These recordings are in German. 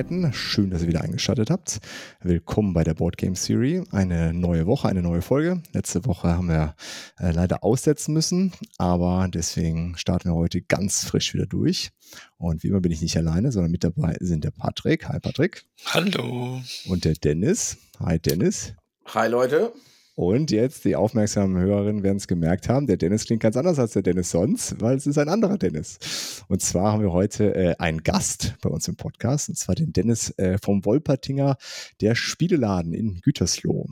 Endgeräten. Schön, dass ihr wieder eingeschaltet habt. Willkommen bei der Board Game Series. Eine neue Woche, eine neue Folge. Letzte Woche haben wir äh, leider aussetzen müssen, aber deswegen starten wir heute ganz frisch wieder durch. Und wie immer bin ich nicht alleine, sondern mit dabei sind der Patrick. Hi Patrick. Hallo. Und der Dennis. Hi Dennis. Hi Leute. Und jetzt, die aufmerksamen Hörerinnen werden es gemerkt haben, der Dennis klingt ganz anders als der Dennis sonst, weil es ist ein anderer Dennis. Und zwar haben wir heute äh, einen Gast bei uns im Podcast, und zwar den Dennis äh, vom Wolpertinger, der Spieleladen in Gütersloh.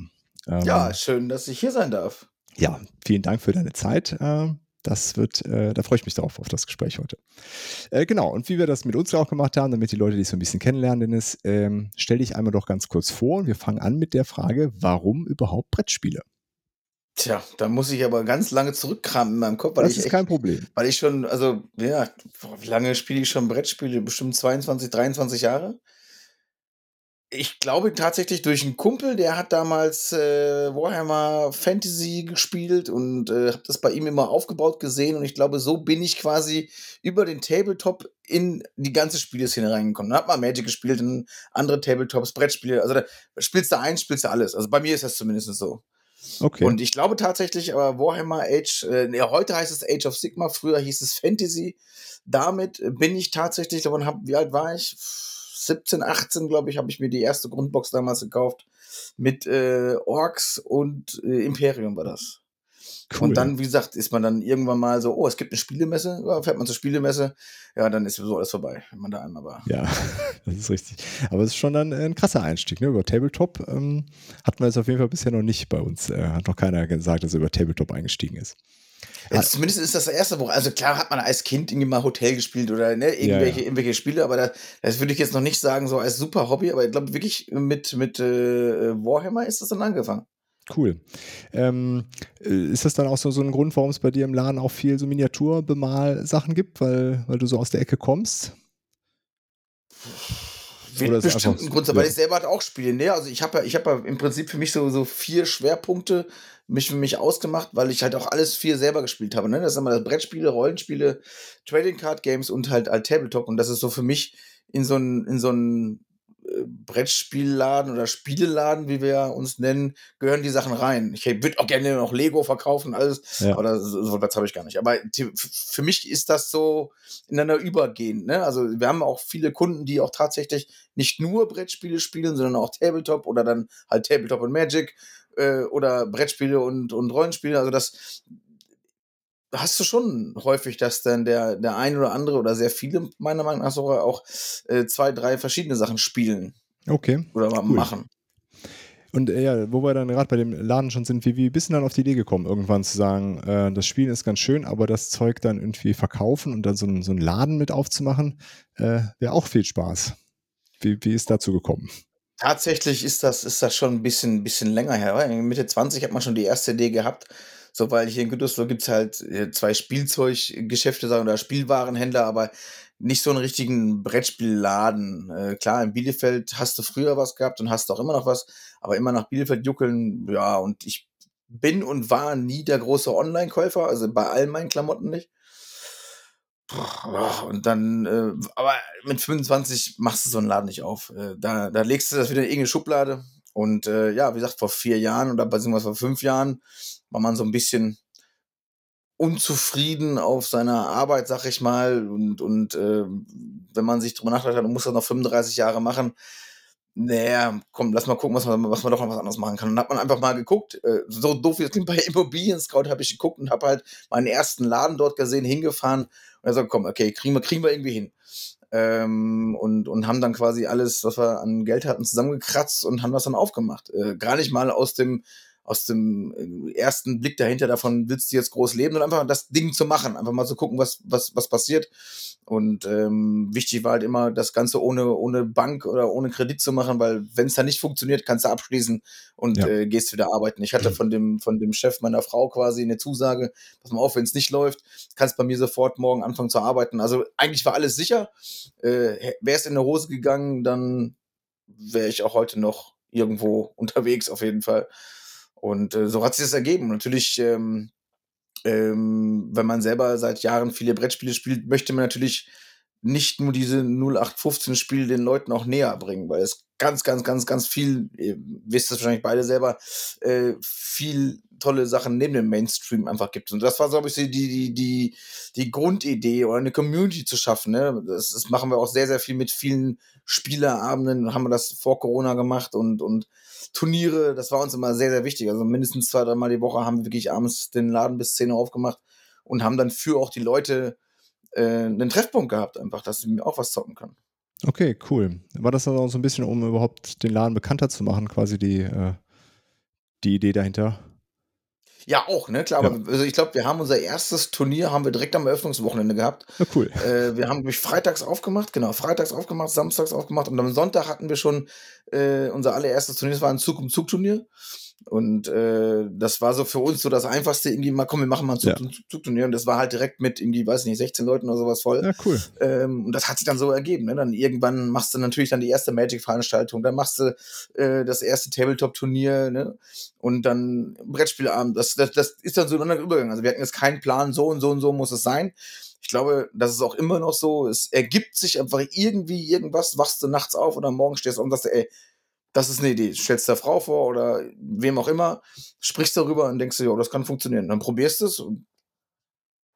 Ähm, ja, schön, dass ich hier sein darf. Ja, vielen Dank für deine Zeit. Äh, das wird, äh, da freue ich mich drauf, auf das Gespräch heute. Äh, genau, und wie wir das mit uns auch gemacht haben, damit die Leute dich so ein bisschen kennenlernen, Dennis, ähm, stell dich einmal doch ganz kurz vor. Wir fangen an mit der Frage, warum überhaupt Brettspiele? Tja, da muss ich aber ganz lange zurückkramen in meinem Kopf. Weil das ich ist echt, kein Problem. Weil ich schon, also, ja, wie lange spiele ich schon Brettspiele? Bestimmt 22, 23 Jahre. Ich glaube tatsächlich durch einen Kumpel, der hat damals äh, Warhammer Fantasy gespielt und äh, habe das bei ihm immer aufgebaut gesehen und ich glaube, so bin ich quasi über den Tabletop in die ganze Spieleszene reingekommen. Dann hat man Magic gespielt und andere Tabletops, Brettspiele, also da spielst du eins, spielst du alles. Also bei mir ist das zumindest so. Okay. Und ich glaube tatsächlich, aber Warhammer Age, äh, nee, heute heißt es Age of Sigma, früher hieß es Fantasy. Damit bin ich tatsächlich, davon hab, wie alt war ich? 17, 18, glaube ich, habe ich mir die erste Grundbox damals gekauft. Mit äh, Orks und äh, Imperium war das. Cool. Und dann, wie gesagt, ist man dann irgendwann mal so, oh, es gibt eine Spielemesse, ja, fährt man zur Spielemesse, ja, dann ist sowieso alles vorbei, wenn man da einmal war. Ja, das ist richtig. Aber es ist schon dann ein krasser Einstieg, ne? Über Tabletop ähm, hatten wir es auf jeden Fall bisher noch nicht bei uns. Äh, hat noch keiner gesagt, dass er über Tabletop eingestiegen ist. Ja, zumindest ist das das erste Woche. Also klar hat man als Kind irgendwie mal Hotel gespielt oder ne, irgendwelche, ja, ja. irgendwelche Spiele, aber das, das würde ich jetzt noch nicht sagen, so als super Hobby, aber ich glaube wirklich mit, mit äh, Warhammer ist das dann angefangen. Cool. Ähm, äh, ist das dann auch so, so ein Grund, warum es bei dir im Laden auch viel so Miniaturbemal-Sachen gibt, weil, weil du so aus der Ecke kommst? Wird bestimmt ein Grund sein, weil ich selber halt auch spiele. Ne? Also ich habe ja, ich habe ja im Prinzip für mich so, so vier Schwerpunkte mich für mich ausgemacht, weil ich halt auch alles vier selber gespielt habe. Ne? Das sind mal Brettspiele, Rollenspiele, Trading Card Games und halt, halt Tabletop. Und das ist so für mich in so ein, in so ein Brettspielladen oder Spieleladen, wie wir uns nennen, gehören die Sachen rein. Ich würde auch gerne noch Lego verkaufen, alles, ja. aber so, so habe ich gar nicht. Aber für mich ist das so ineinander übergehend. Ne? Also wir haben auch viele Kunden, die auch tatsächlich nicht nur Brettspiele spielen, sondern auch Tabletop oder dann halt Tabletop und Magic äh, oder Brettspiele und, und Rollenspiele. Also das, hast du schon häufig, dass dann der, der ein oder andere oder sehr viele, meiner Meinung nach, sogar auch äh, zwei, drei verschiedene Sachen spielen. Okay. Oder cool. machen. Und äh, ja, wo wir dann gerade bei dem Laden schon sind, wie, wie bist du dann auf die Idee gekommen, irgendwann zu sagen, äh, das Spielen ist ganz schön, aber das Zeug dann irgendwie verkaufen und dann so, ein, so einen Laden mit aufzumachen, äh, wäre auch viel Spaß. Wie, wie ist dazu gekommen? Tatsächlich ist das, ist das schon ein bisschen, bisschen länger her. Mitte 20 hat man schon die erste Idee gehabt, so, weil hier in Gütersloh gibt es halt äh, zwei Spielzeuggeschäfte oder Spielwarenhändler, aber nicht so einen richtigen Brettspielladen. Äh, klar, in Bielefeld hast du früher was gehabt und hast auch immer noch was, aber immer nach Bielefeld juckeln, ja, und ich bin und war nie der große Online-Käufer, also bei all meinen Klamotten nicht. Und dann, äh, aber mit 25 machst du so einen Laden nicht auf. Äh, da, da legst du das wieder in irgendeine Schublade. Und äh, ja, wie gesagt, vor vier Jahren oder beziehungsweise vor fünf Jahren war man so ein bisschen unzufrieden auf seiner Arbeit, sag ich mal. Und, und äh, wenn man sich drüber nachdenkt, man muss das noch 35 Jahre machen. Naja, komm, lass mal gucken, was man, was man doch noch was anderes machen kann. Und dann hat man einfach mal geguckt, äh, so doof wie es klingt, bei Immobilien Scout habe ich geguckt und habe halt meinen ersten Laden dort gesehen, hingefahren und er sagt, komm, okay, kriegen wir, kriegen wir irgendwie hin. Ähm, und, und haben dann quasi alles, was wir an Geld hatten, zusammengekratzt und haben das dann aufgemacht. Äh, gar nicht mal aus dem aus dem äh, ersten Blick dahinter davon willst du jetzt groß leben und einfach das Ding zu machen, einfach mal zu gucken, was, was, was passiert. Und ähm, wichtig war halt immer, das Ganze ohne, ohne Bank oder ohne Kredit zu machen, weil wenn es dann nicht funktioniert, kannst du abschließen und ja. äh, gehst wieder arbeiten. Ich hatte mhm. von dem, von dem Chef meiner Frau quasi eine Zusage, pass mal auf, wenn es nicht läuft, kannst bei mir sofort morgen anfangen zu arbeiten. Also eigentlich war alles sicher. Äh, Wäre es in eine Hose gegangen, dann wäre ich auch heute noch irgendwo unterwegs auf jeden Fall. Und äh, so hat sich das ergeben. Natürlich, ähm, ähm, wenn man selber seit Jahren viele Brettspiele spielt, möchte man natürlich nicht nur diese 0815-Spiele den Leuten auch näher bringen, weil es ganz, ganz, ganz, ganz viel, ihr wisst es wahrscheinlich beide selber, äh, viel tolle Sachen neben dem Mainstream einfach gibt. Und das war, glaube ich, die, die, die, die Grundidee oder eine Community zu schaffen. Ne? Das, das machen wir auch sehr, sehr viel mit vielen Spielerabenden, haben wir das vor Corona gemacht und, und Turniere, das war uns immer sehr, sehr wichtig. Also mindestens zwei, dreimal die Woche haben wir wirklich abends den Laden bis 10 Uhr aufgemacht und haben dann für auch die Leute äh, einen Treffpunkt gehabt, einfach, dass sie auch was zocken können. Okay, cool. War das dann auch so ein bisschen, um überhaupt den Laden bekannter zu machen, quasi die, äh, die Idee dahinter? Ja, auch, ne, klar. Ja. Aber also ich glaube, wir haben unser erstes Turnier haben wir direkt am Eröffnungswochenende gehabt. Ja, cool. Äh, wir haben mich freitags aufgemacht, genau, freitags aufgemacht, samstags aufgemacht und am Sonntag hatten wir schon äh, unser allererstes Turnier, das war ein Zug um Zug Turnier. Und äh, das war so für uns so das Einfachste, irgendwie mal, komm, wir machen mal ein Zug, ja. Zugturnier. Und das war halt direkt mit irgendwie, weiß nicht, 16 Leuten oder sowas voll. Ja, cool. Ähm, und das hat sich dann so ergeben. Ne? Dann irgendwann machst du natürlich dann die erste Magic-Veranstaltung, dann machst du äh, das erste Tabletop-Turnier, ne? Und dann Brettspielabend. Das, das, das ist dann so ein anderer Übergang. Also wir hatten jetzt keinen Plan, so und so und so muss es sein. Ich glaube, das ist auch immer noch so. Es ergibt sich einfach irgendwie irgendwas, wachst du nachts auf oder morgen stehst du und sagst, ey, das ist eine Idee. Stellst der Frau vor oder wem auch immer, sprichst darüber und denkst dir, ja, das kann funktionieren. Dann probierst es und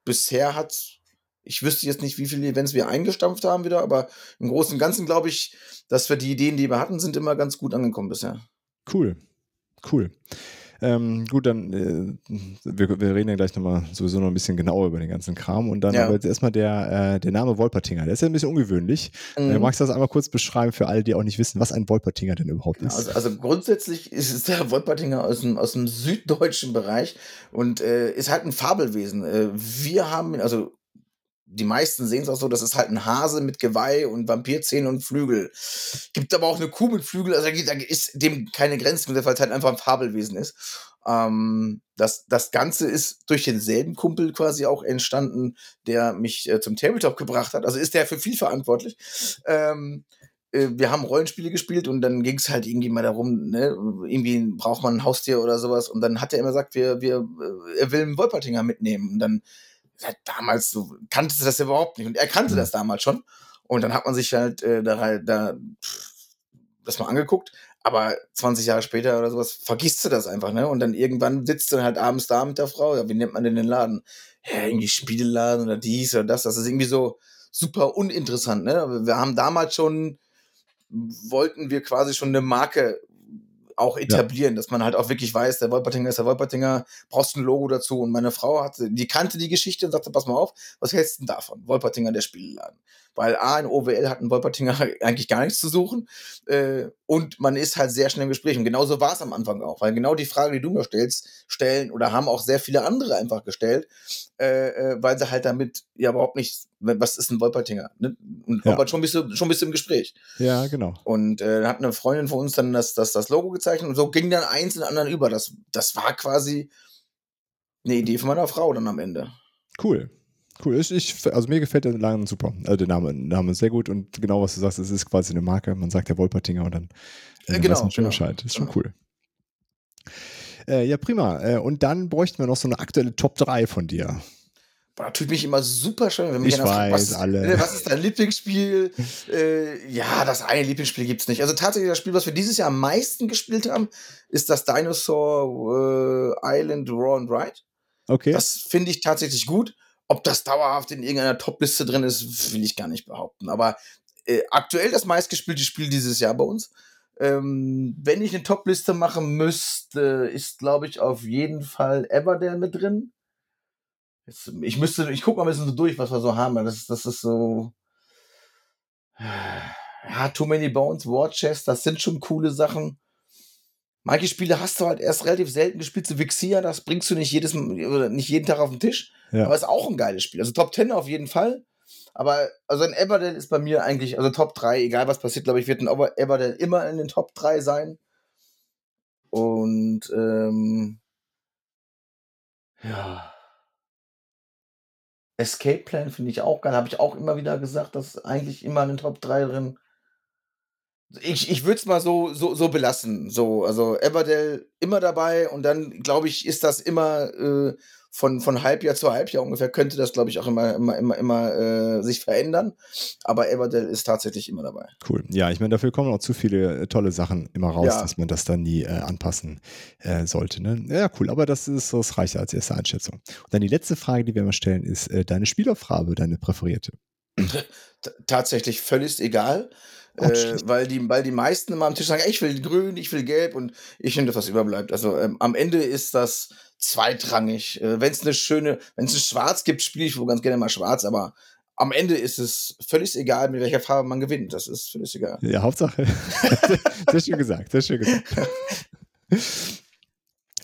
bisher hat, ich wüsste jetzt nicht, wie viele Events wir eingestampft haben wieder, aber im Großen und Ganzen glaube ich, dass wir die Ideen, die wir hatten, sind immer ganz gut angekommen bisher. Cool. Cool. Ähm, gut, dann, äh, wir, wir, reden ja gleich nochmal sowieso noch ein bisschen genauer über den ganzen Kram. Und dann ja. aber jetzt erstmal der, äh, der Name Wolpertinger. Der ist ja ein bisschen ungewöhnlich. Mhm. Äh, magst du das einmal kurz beschreiben für alle, die auch nicht wissen, was ein Wolpertinger denn überhaupt ist? Also, also, grundsätzlich ist es der Wolpertinger aus dem, aus dem süddeutschen Bereich und äh, ist halt ein Fabelwesen. Äh, wir haben, also die meisten sehen es auch so, das ist halt ein Hase mit Geweih und Vampirzähnen und Flügel. Gibt aber auch eine Kuh mit Flügel, also da ist dem keine Grenzen, weil es halt einfach ein Fabelwesen ist. Ähm, das, das Ganze ist durch denselben Kumpel quasi auch entstanden, der mich äh, zum Tabletop gebracht hat. Also ist der für viel verantwortlich. Ähm, äh, wir haben Rollenspiele gespielt und dann ging es halt irgendwie mal darum, ne, irgendwie braucht man ein Haustier oder sowas. Und dann hat er immer gesagt, wir, wir, äh, er will einen Wolpertinger mitnehmen. Und dann ja, damals so, kannte das überhaupt nicht. Und er kannte mhm. das damals schon. Und dann hat man sich halt äh, da, da pff, das mal angeguckt. Aber 20 Jahre später oder sowas vergisst du das einfach, ne? Und dann irgendwann sitzt du halt abends da mit der Frau. Ja, wie nennt man denn den Laden? Ja, irgendwie Spielladen oder dies oder das. Das ist irgendwie so super uninteressant, ne? Wir haben damals schon, wollten wir quasi schon eine Marke auch etablieren, ja. dass man halt auch wirklich weiß, der Wolpertinger ist der Wolpertinger, brauchst ein Logo dazu. Und meine Frau hatte, die kannte die Geschichte und sagte, pass mal auf, was hältst du denn davon? Wolpertinger, der Spielladen weil A, in OWL hat ein Wolpertinger eigentlich gar nichts zu suchen äh, und man ist halt sehr schnell im Gespräch. Und genauso war es am Anfang auch, weil genau die Frage, die du mir stellst, stellen oder haben auch sehr viele andere einfach gestellt, äh, äh, weil sie halt damit ja überhaupt nicht, was ist ein Wolpertinger? Ne? Und ja. schon bist du schon bist du im Gespräch. Ja, genau. Und äh, hat eine Freundin von uns dann das, das, das Logo gezeichnet und so ging dann eins in den anderen über. Das, das war quasi eine Idee von meiner Frau dann am Ende. Cool. Cool. Ich, ich, also mir gefällt der Name super. Also der Name, Name sehr gut und genau was du sagst, es ist quasi eine Marke. Man sagt ja Wolpertinger und dann äh, genau, weiß man schön genau. Bescheid. Das ist schon cool. Äh, ja, prima. Äh, und dann bräuchten wir noch so eine aktuelle Top 3 von dir. Boah, tut mich immer super schön, wenn mich ich weiß, fragt, was, alle. Ne, was ist dein Lieblingsspiel? äh, ja, das eine Lieblingsspiel gibt es nicht. Also tatsächlich das Spiel, was wir dieses Jahr am meisten gespielt haben, ist das Dinosaur äh, Island Raw and Ride. Okay. Das finde ich tatsächlich gut. Ob das dauerhaft in irgendeiner Top-Liste drin ist, will ich gar nicht behaupten. Aber äh, aktuell das meistgespielte Spiel dieses Jahr bei uns. Ähm, wenn ich eine Top-Liste machen müsste, ist, glaube ich, auf jeden Fall Everdale mit drin. Jetzt, ich müsste, ich gucke mal ein bisschen so durch, was wir so haben. Das, das ist so. Ja, Too Many Bones, War Chest, das sind schon coole Sachen. Manche Spiele hast du halt erst relativ selten gespielt, so Vixia, das bringst du nicht jedes oder nicht jeden Tag auf den Tisch. Ja. Aber ist auch ein geiles Spiel. Also Top 10 auf jeden Fall. Aber also ein Everdell ist bei mir eigentlich, also Top 3, egal was passiert, glaube ich, wird ein Everdell immer in den Top 3 sein. Und ähm, ja. Escape Plan finde ich auch geil. Habe ich auch immer wieder gesagt, dass eigentlich immer in den Top 3 drin. Ich, ich würde es mal so, so, so belassen. So, also Everdell immer dabei und dann, glaube ich, ist das immer äh, von, von Halbjahr zu Halbjahr ungefähr könnte das, glaube ich, auch immer, immer, immer, immer äh, sich verändern. Aber Everdell ist tatsächlich immer dabei. Cool. Ja, ich meine, dafür kommen auch zu viele äh, tolle Sachen immer raus, ja. dass man das dann nie äh, anpassen äh, sollte. Ne? Ja, cool. Aber das ist das reicht als erste Einschätzung. Und dann die letzte Frage, die wir mal stellen, ist deine Spielerfarbe, deine präferierte. Tatsächlich völlig egal. Äh, weil, die, weil die meisten immer am Tisch sagen, ey, ich will grün, ich will gelb und ich finde, was überbleibt. Also ähm, am Ende ist das zweitrangig. Äh, wenn es eine schöne, wenn es ein Schwarz gibt, spiele ich wohl ganz gerne mal Schwarz, aber am Ende ist es völlig egal, mit welcher Farbe man gewinnt. Das ist völlig egal. Ja, Hauptsache. sehr schön gesagt, sehr schön gesagt.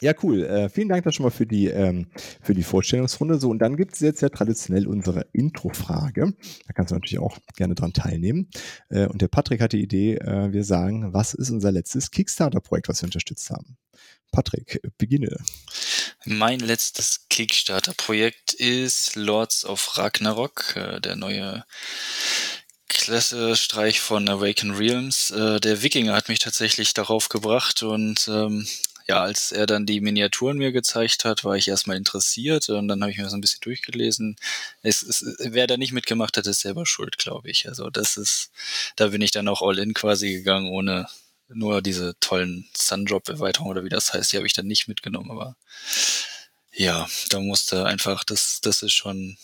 Ja, cool. Äh, vielen Dank dann schon mal für die, ähm, für die Vorstellungsrunde. So, und dann gibt es jetzt ja traditionell unsere Intro-Frage. Da kannst du natürlich auch gerne dran teilnehmen. Äh, und der Patrick hat die Idee, äh, wir sagen, was ist unser letztes Kickstarter-Projekt, was wir unterstützt haben? Patrick, beginne. Mein letztes Kickstarter-Projekt ist Lords of Ragnarok, äh, der neue Klasse-Streich von Awaken Realms. Äh, der Wikinger hat mich tatsächlich darauf gebracht und ähm, ja, als er dann die Miniaturen mir gezeigt hat, war ich erstmal interessiert und dann habe ich mir das ein bisschen durchgelesen. Es, es, wer da nicht mitgemacht hat, ist selber schuld, glaube ich. Also das ist, da bin ich dann auch all in quasi gegangen, ohne nur diese tollen Sundrop-Erweiterungen oder wie das heißt, die habe ich dann nicht mitgenommen, aber ja, da musste einfach, das, das ist schon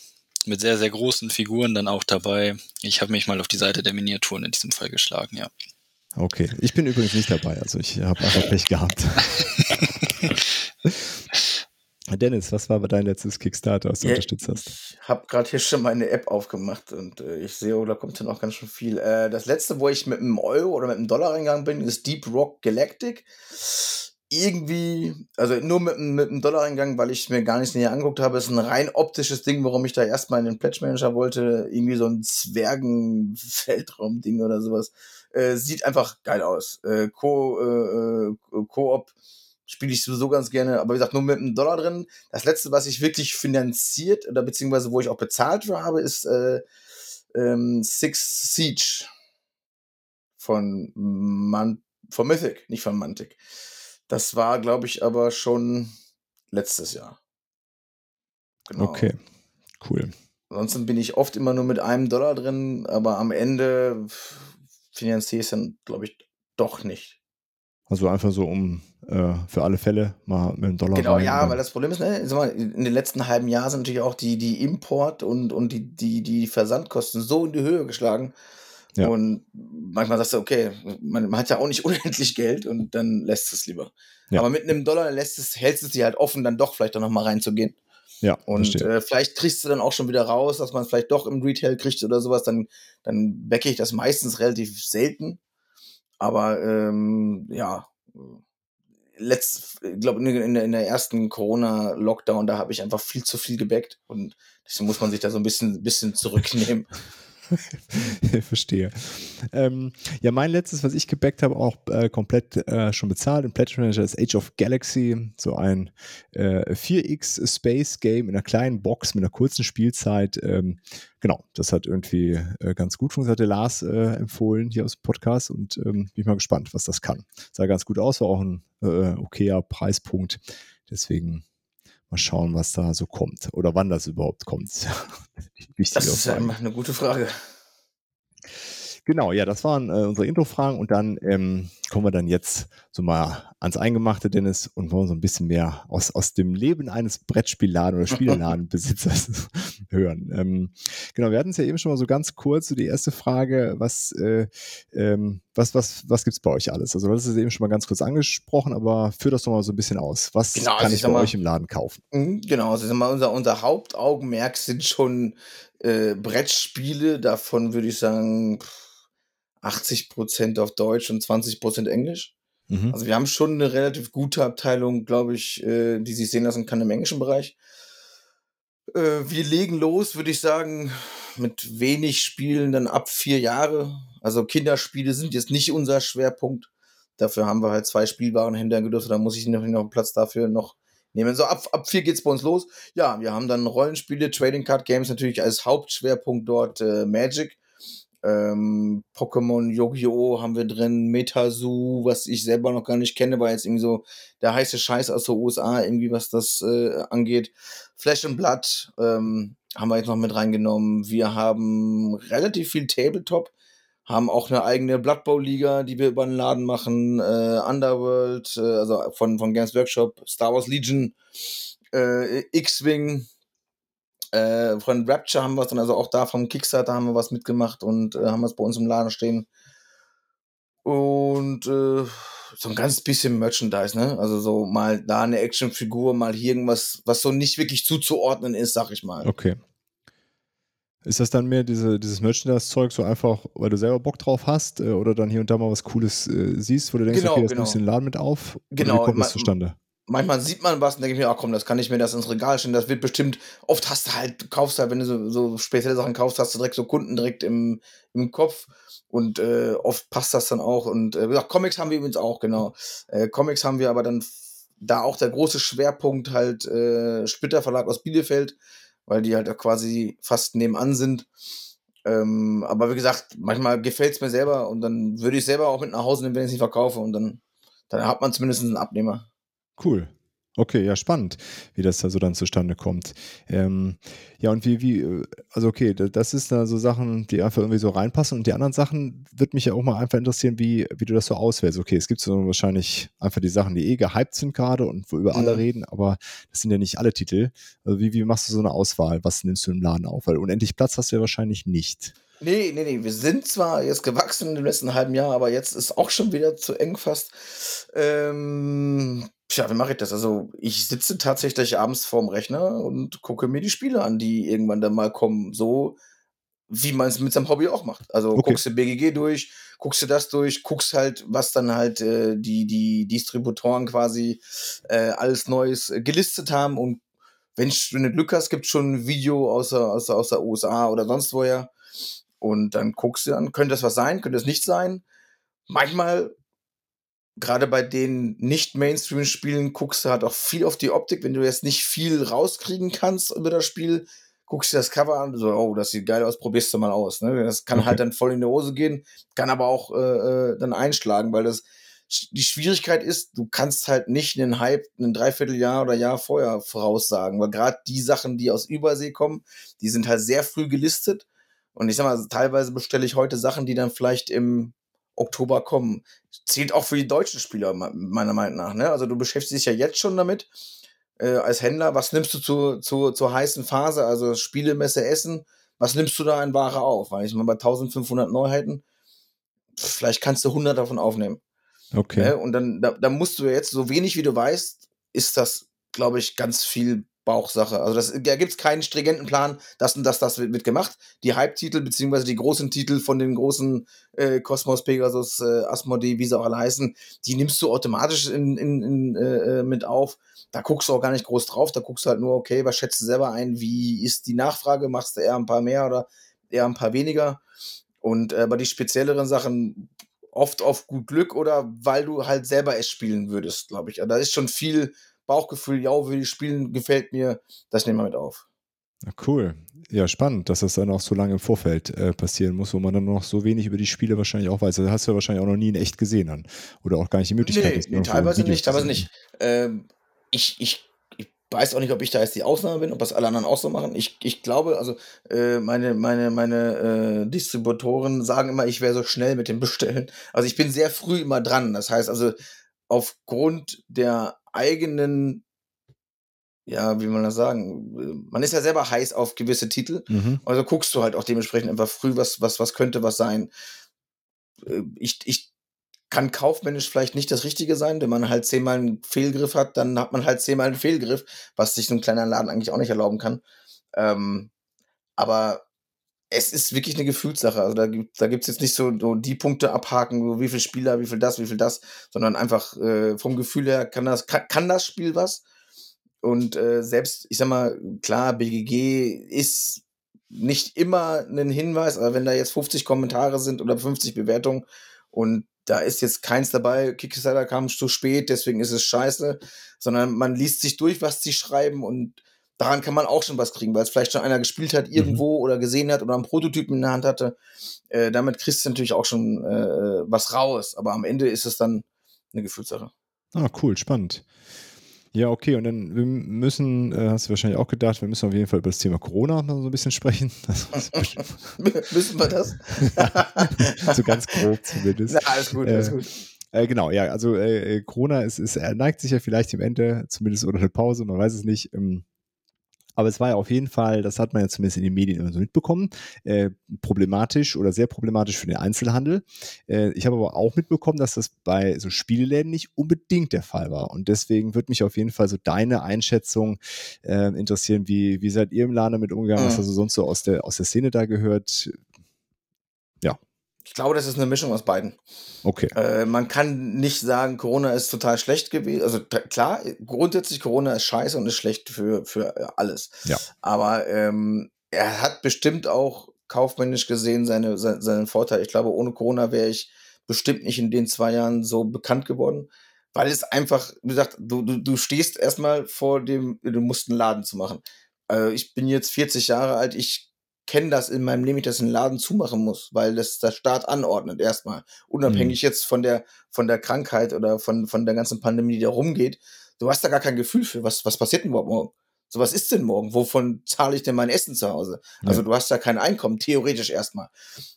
mit sehr, sehr großen Figuren dann auch dabei. Ich habe mich mal auf die Seite der Miniaturen in diesem Fall geschlagen, ja. Okay, ich bin übrigens nicht dabei, also ich habe einfach Pech gehabt. Dennis, was war dein letztes Kickstarter, was du ja, unterstützt hast? Ich habe gerade hier schon meine App aufgemacht und äh, ich sehe, oh, da kommt dann auch ganz schön viel. Äh, das letzte, wo ich mit einem Euro oder mit einem Dollar reingegangen bin, ist Deep Rock Galactic. Irgendwie, also nur mit, mit einem Dollar reingegangen, weil ich es mir gar nicht näher angeguckt habe. ist ein rein optisches Ding, warum ich da erstmal in den Pledge Manager wollte. Irgendwie so ein Zwergen-Weltraum-Ding oder sowas. Äh, sieht einfach geil aus. Äh, Co, äh, äh, Co-op spiele ich sowieso ganz gerne, aber wie gesagt, nur mit einem Dollar drin. Das letzte, was ich wirklich finanziert oder beziehungsweise wo ich auch bezahlt für habe, ist äh, ähm, Six Siege von, Man von Mythic, nicht von Mantic. Das war, glaube ich, aber schon letztes Jahr. Genau. Okay, cool. Ansonsten bin ich oft immer nur mit einem Dollar drin, aber am Ende finanziere ich es dann, glaube ich, doch nicht. Also einfach so, um äh, für alle Fälle mal mit einem Dollar. Genau, rein, ja, weil das Problem ist, ne, in den letzten halben Jahren sind natürlich auch die, die Import- und, und die, die, die Versandkosten so in die Höhe geschlagen. Ja. Und manchmal sagst du, okay, man, man, hat ja auch nicht unendlich Geld und dann lässt es lieber. Ja. Aber mit einem Dollar lässt es, hältst es dir halt offen, dann doch vielleicht auch noch mal reinzugehen. Ja, und äh, vielleicht kriegst du dann auch schon wieder raus, dass man es vielleicht doch im Retail kriegt oder sowas. Dann, dann backe ich das meistens relativ selten. Aber ähm, ja, letzt, ich glaube, in, in, der ersten Corona-Lockdown, da habe ich einfach viel zu viel gebackt und deswegen muss man sich da so ein bisschen, bisschen zurücknehmen. Verstehe. Ähm, ja, mein letztes, was ich gebackt habe, auch äh, komplett äh, schon bezahlt im Pledge Manager ist Age of Galaxy, so ein äh, 4X Space Game in einer kleinen Box mit einer kurzen Spielzeit. Ähm, genau, das hat irgendwie äh, ganz gut funktioniert. Hat der Lars äh, empfohlen hier aus dem Podcast und ähm, bin mal gespannt, was das kann. Sah ganz gut aus, war auch ein äh, okayer Preispunkt. Deswegen Mal schauen, was da so kommt oder wann das überhaupt kommt. das ist immer eine gute Frage. Genau, ja, das waren äh, unsere Intro-Fragen und dann ähm, kommen wir dann jetzt so mal ans Eingemachte, Dennis, und wollen so ein bisschen mehr aus, aus dem Leben eines Brettspielladen- oder Spielladenbesitzers hören. Ähm, genau, wir hatten es ja eben schon mal so ganz kurz, so die erste Frage, was, äh, ähm, was, was, was gibt's bei euch alles? Also, das ist eben schon mal ganz kurz angesprochen, aber führ das doch mal so ein bisschen aus. Was genau, kann also ich bei mal, euch im Laden kaufen? Mhm, genau, also mal, unser, unser Hauptaugenmerk sind schon äh, Brettspiele, davon würde ich sagen, pff, 80% auf Deutsch und 20% Englisch. Mhm. Also wir haben schon eine relativ gute Abteilung, glaube ich, äh, die sich sehen lassen kann im englischen Bereich. Äh, wir legen los, würde ich sagen, mit wenig Spielen dann ab vier Jahre. Also Kinderspiele sind jetzt nicht unser Schwerpunkt. Dafür haben wir halt zwei Spielwarenhändler gedürft. Da muss ich noch, noch einen Platz dafür noch nehmen. So ab, ab vier geht's bei uns los. Ja, wir haben dann Rollenspiele, Trading Card Games natürlich als Hauptschwerpunkt dort äh, Magic. Ähm, Pokémon, Yu-Gi-Oh! haben wir drin, Metazoo, was ich selber noch gar nicht kenne, war jetzt irgendwie so der heiße Scheiß aus den USA, irgendwie was das äh, angeht. Flash and Blood ähm, haben wir jetzt noch mit reingenommen. Wir haben relativ viel Tabletop, haben auch eine eigene Blood Bowl Liga, die wir über den Laden machen, äh, Underworld, äh, also von, von Games Workshop, Star Wars Legion, äh, X-Wing, äh, von Rapture haben wir es dann, also auch da vom Kickstarter haben wir was mitgemacht und äh, haben es bei uns im Laden stehen. Und äh, so ein ganz bisschen Merchandise, ne? Also so mal da eine Actionfigur, mal hier irgendwas, was so nicht wirklich zuzuordnen ist, sag ich mal. Okay. Ist das dann mehr diese, dieses Merchandise-Zeug so einfach, weil du selber Bock drauf hast äh, oder dann hier und da mal was Cooles äh, siehst, wo du denkst, Genau, okay, jetzt genau. nimmst du den Laden mit auf? Genau, wie kommt das zustande? manchmal sieht man was und denke ich mir, ach komm, das kann ich mir das ins Regal stellen. Das wird bestimmt, oft hast du halt, du kaufst halt, wenn du so, so spezielle Sachen kaufst, hast du direkt so Kunden direkt im, im Kopf. Und äh, oft passt das dann auch. Und äh, wie gesagt, Comics haben wir übrigens auch, genau. Äh, Comics haben wir aber dann da auch der große Schwerpunkt halt äh, Splitter Verlag aus Bielefeld, weil die halt quasi fast nebenan sind. Ähm, aber wie gesagt, manchmal gefällt es mir selber und dann würde ich selber auch mit nach Hause nehmen, wenn ich es nicht verkaufe. Und dann, dann hat man zumindest einen Abnehmer. Cool. Okay, ja, spannend, wie das da so dann zustande kommt. Ähm, ja, und wie, wie, äh, also okay, da- das ist da so Sachen, die einfach irgendwie so reinpassen. Und die anderen Sachen würde mich ja auch mal einfach interessieren, wie, wie du das so auswählst. Okay, es gibt so wahrscheinlich einfach die Sachen, die eh gehypt sind gerade und wo über alle Mhm. reden, aber das sind ja nicht alle Titel. Also wie, wie machst du so eine Auswahl? Was nimmst du im Laden auf? Weil unendlich Platz hast du ja wahrscheinlich nicht. Nee, nee, nee. Wir sind zwar jetzt gewachsen im letzten halben Jahr, aber jetzt ist auch schon wieder zu eng fast. Ähm, tja, wie mache ich das? Also, ich sitze tatsächlich abends vorm Rechner und gucke mir die Spiele an, die irgendwann dann mal kommen. So wie man es mit seinem Hobby auch macht. Also Okay. guckst du BGG durch, guckst du das durch, guckst halt, was dann halt äh, die, die Distributoren quasi äh, alles Neues gelistet haben und wenn, du Glück hast, gibt schon ein Video aus der, aus, der, aus der USA oder sonst woher. Und dann guckst du an, könnte das was sein, könnte es nicht sein. Manchmal, gerade bei den nicht-Mainstream-Spielen, guckst du halt auch viel auf die Optik. Wenn du jetzt nicht viel rauskriegen kannst über das Spiel, guckst dir das Cover an, so, oh, das sieht geil aus, probierst du mal aus. Ne? Das kann Okay. halt dann voll in die Hose gehen, kann aber auch äh, äh, dann einschlagen, weil das die Schwierigkeit ist, du kannst halt nicht einen Hype ein Dreivierteljahr oder Jahr vorher voraussagen, weil gerade die Sachen, die aus Übersee kommen, die sind halt sehr früh gelistet. Und ich sag mal, teilweise bestelle ich heute Sachen, die dann vielleicht im Oktober kommen. Zählt auch für die deutschen Spieler, me- meiner Meinung nach. Ne? Also du beschäftigst dich ja jetzt schon damit, äh, als Händler, was nimmst du zu, zu, zur heißen Phase, also Spielemesse Essen, was nimmst du da in Ware auf? Weil ich mal bei 1500 Neuheiten, vielleicht kannst du 100 davon aufnehmen. Okay. Ne? Und dann da, da musst du jetzt, so wenig wie du weißt, ist das, glaube ich, ganz viel Bauchsache. Also das, da gibt es keinen stringenten Plan, das und das, das wird, wird gemacht. Die Hype-Titel, beziehungsweise die großen Titel von den großen äh, Cosmos, Pegasus, äh, Asmodee, wie sie auch alle heißen, die nimmst du automatisch in, in, in, äh, äh, mit auf. Da guckst du auch gar nicht groß drauf, da guckst du halt nur, okay, was schätzt du selber ein, wie ist die Nachfrage, machst du eher ein paar mehr oder eher ein paar weniger. Und äh, aber die spezielleren Sachen oft auf gut Glück oder weil du halt selber es spielen würdest, glaube ich. Also Da ist schon viel Bauchgefühl, ja, will ich spielen, gefällt mir, das nehmen wir mit auf. Cool. Ja, spannend, dass das dann auch so lange im Vorfeld äh, passieren muss, wo man dann noch so wenig über die Spiele wahrscheinlich auch weiß. Das hast du ja wahrscheinlich auch noch nie in echt gesehen dann. Oder auch gar nicht die Möglichkeit. Nee, nee teilweise nicht, teilweise nicht. Ähm, ich, ich, ich weiß auch nicht, ob ich da jetzt die Ausnahme bin, ob das alle anderen auch so machen. Ich, ich glaube, also äh, meine, meine, meine äh, Distributoren sagen immer, ich wäre so schnell mit dem Bestellen. Also ich bin sehr früh immer dran. Das heißt also, aufgrund der eigenen, ja, wie man das sagen, man ist ja selber heiß auf gewisse Titel. Mhm. Also guckst du halt auch dementsprechend einfach früh, was, was, was könnte was sein. Äh, Ich, ich kann kaufmännisch vielleicht nicht das Richtige sein, wenn man halt zehnmal einen Fehlgriff hat, dann hat man halt zehnmal einen Fehlgriff, was sich so ein kleiner Laden eigentlich auch nicht erlauben kann. Ähm, aber es ist wirklich eine Gefühlssache. Also da gibt da gibt's jetzt nicht so, so die Punkte abhaken, wie viel Spieler, wie viel das, wie viel das, sondern einfach äh, vom Gefühl her kann das, kann, kann das Spiel was. Und äh, selbst, ich sag mal, klar, BGG ist nicht immer ein Hinweis, aber wenn da jetzt 50 Kommentare sind oder 50 Bewertungen und da ist jetzt keins dabei, Kickstarter kam zu spät, deswegen ist es scheiße, sondern man liest sich durch, was sie schreiben und daran kann man auch schon was kriegen, weil es vielleicht schon einer gespielt hat irgendwo mhm. oder gesehen hat oder einen Prototypen in der Hand hatte. Äh, damit kriegst du natürlich auch schon äh, was raus, aber am Ende ist es dann eine Gefühlssache. Ah, cool, spannend. Ja, okay, und dann wir müssen, äh, hast du wahrscheinlich auch gedacht, wir müssen auf jeden Fall über das Thema Corona mal so ein bisschen sprechen. müssen wir das? so ganz grob zumindest. Na, alles gut, alles äh, gut. Äh, genau, ja, also äh, Corona ist, ist, neigt sich ja vielleicht dem Ende, zumindest oder eine Pause, man weiß es nicht. Ähm, aber es war ja auf jeden Fall, das hat man ja zumindest in den Medien immer so mitbekommen, äh, problematisch oder sehr problematisch für den Einzelhandel. Äh, ich habe aber auch mitbekommen, dass das bei so Spieleläden nicht unbedingt der Fall war. Und deswegen würde mich auf jeden Fall so deine Einschätzung äh, interessieren. Wie, wie seid ihr im Laden damit umgegangen? Mhm. Was also sonst so aus der, aus der Szene da gehört? Ich glaube, das ist eine Mischung aus beiden. Okay. Äh, man kann nicht sagen, Corona ist total schlecht gewesen. Also klar, grundsätzlich Corona ist scheiße und ist schlecht für, für äh, alles. Ja. Aber ähm, er hat bestimmt auch kaufmännisch gesehen seine, seine, seinen Vorteil. Ich glaube, ohne Corona wäre ich bestimmt nicht in den zwei Jahren so bekannt geworden. Weil es einfach, wie gesagt, du, du, du stehst erstmal vor dem, du musst einen Laden zu machen. Äh, ich bin jetzt 40 Jahre alt, ich kenne das in meinem Leben, dass ein Laden zumachen muss, weil das der Staat anordnet erstmal. Unabhängig mhm. jetzt von der, von der Krankheit oder von, von der ganzen Pandemie, die da rumgeht. Du hast da gar kein Gefühl für, was, was passiert denn überhaupt morgen? So, was ist denn morgen? Wovon zahle ich denn mein Essen zu Hause? Ja. Also du hast da kein Einkommen, theoretisch erstmal.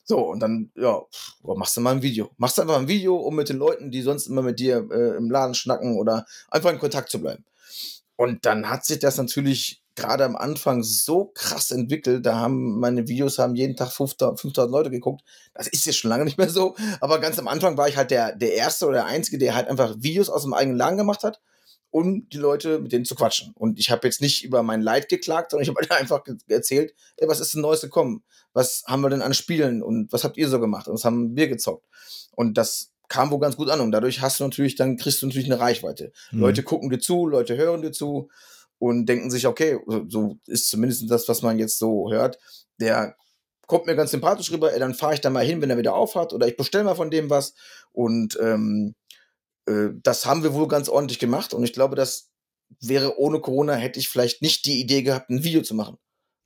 So, und dann, ja, pff, machst du mal ein Video. Machst du einfach ein Video, um mit den Leuten, die sonst immer mit dir äh, im Laden schnacken oder einfach in Kontakt zu bleiben. Und dann hat sich das natürlich gerade am Anfang so krass entwickelt. Da haben meine Videos haben jeden Tag 5000 Leute geguckt. Das ist jetzt schon lange nicht mehr so. Aber ganz am Anfang war ich halt der, der Erste oder der Einzige, der halt einfach Videos aus dem eigenen Laden gemacht hat, um die Leute mit denen zu quatschen. Und ich habe jetzt nicht über mein Leid geklagt, sondern ich habe einfach erzählt, ey, was ist denn Neues gekommen? Was haben wir denn an Spielen und was habt ihr so gemacht? Und was haben wir gezockt? Und das kam wohl ganz gut an und dadurch hast du natürlich, dann kriegst du natürlich eine Reichweite. Mhm. Leute gucken dir zu, Leute hören dir zu und denken sich, okay, so ist zumindest das, was man jetzt so hört, der kommt mir ganz sympathisch rüber, dann fahre ich da mal hin, wenn er wieder aufhat oder ich bestelle mal von dem was und ähm, äh, das haben wir wohl ganz ordentlich gemacht und ich glaube, das wäre ohne Corona hätte ich vielleicht nicht die Idee gehabt, ein Video zu machen.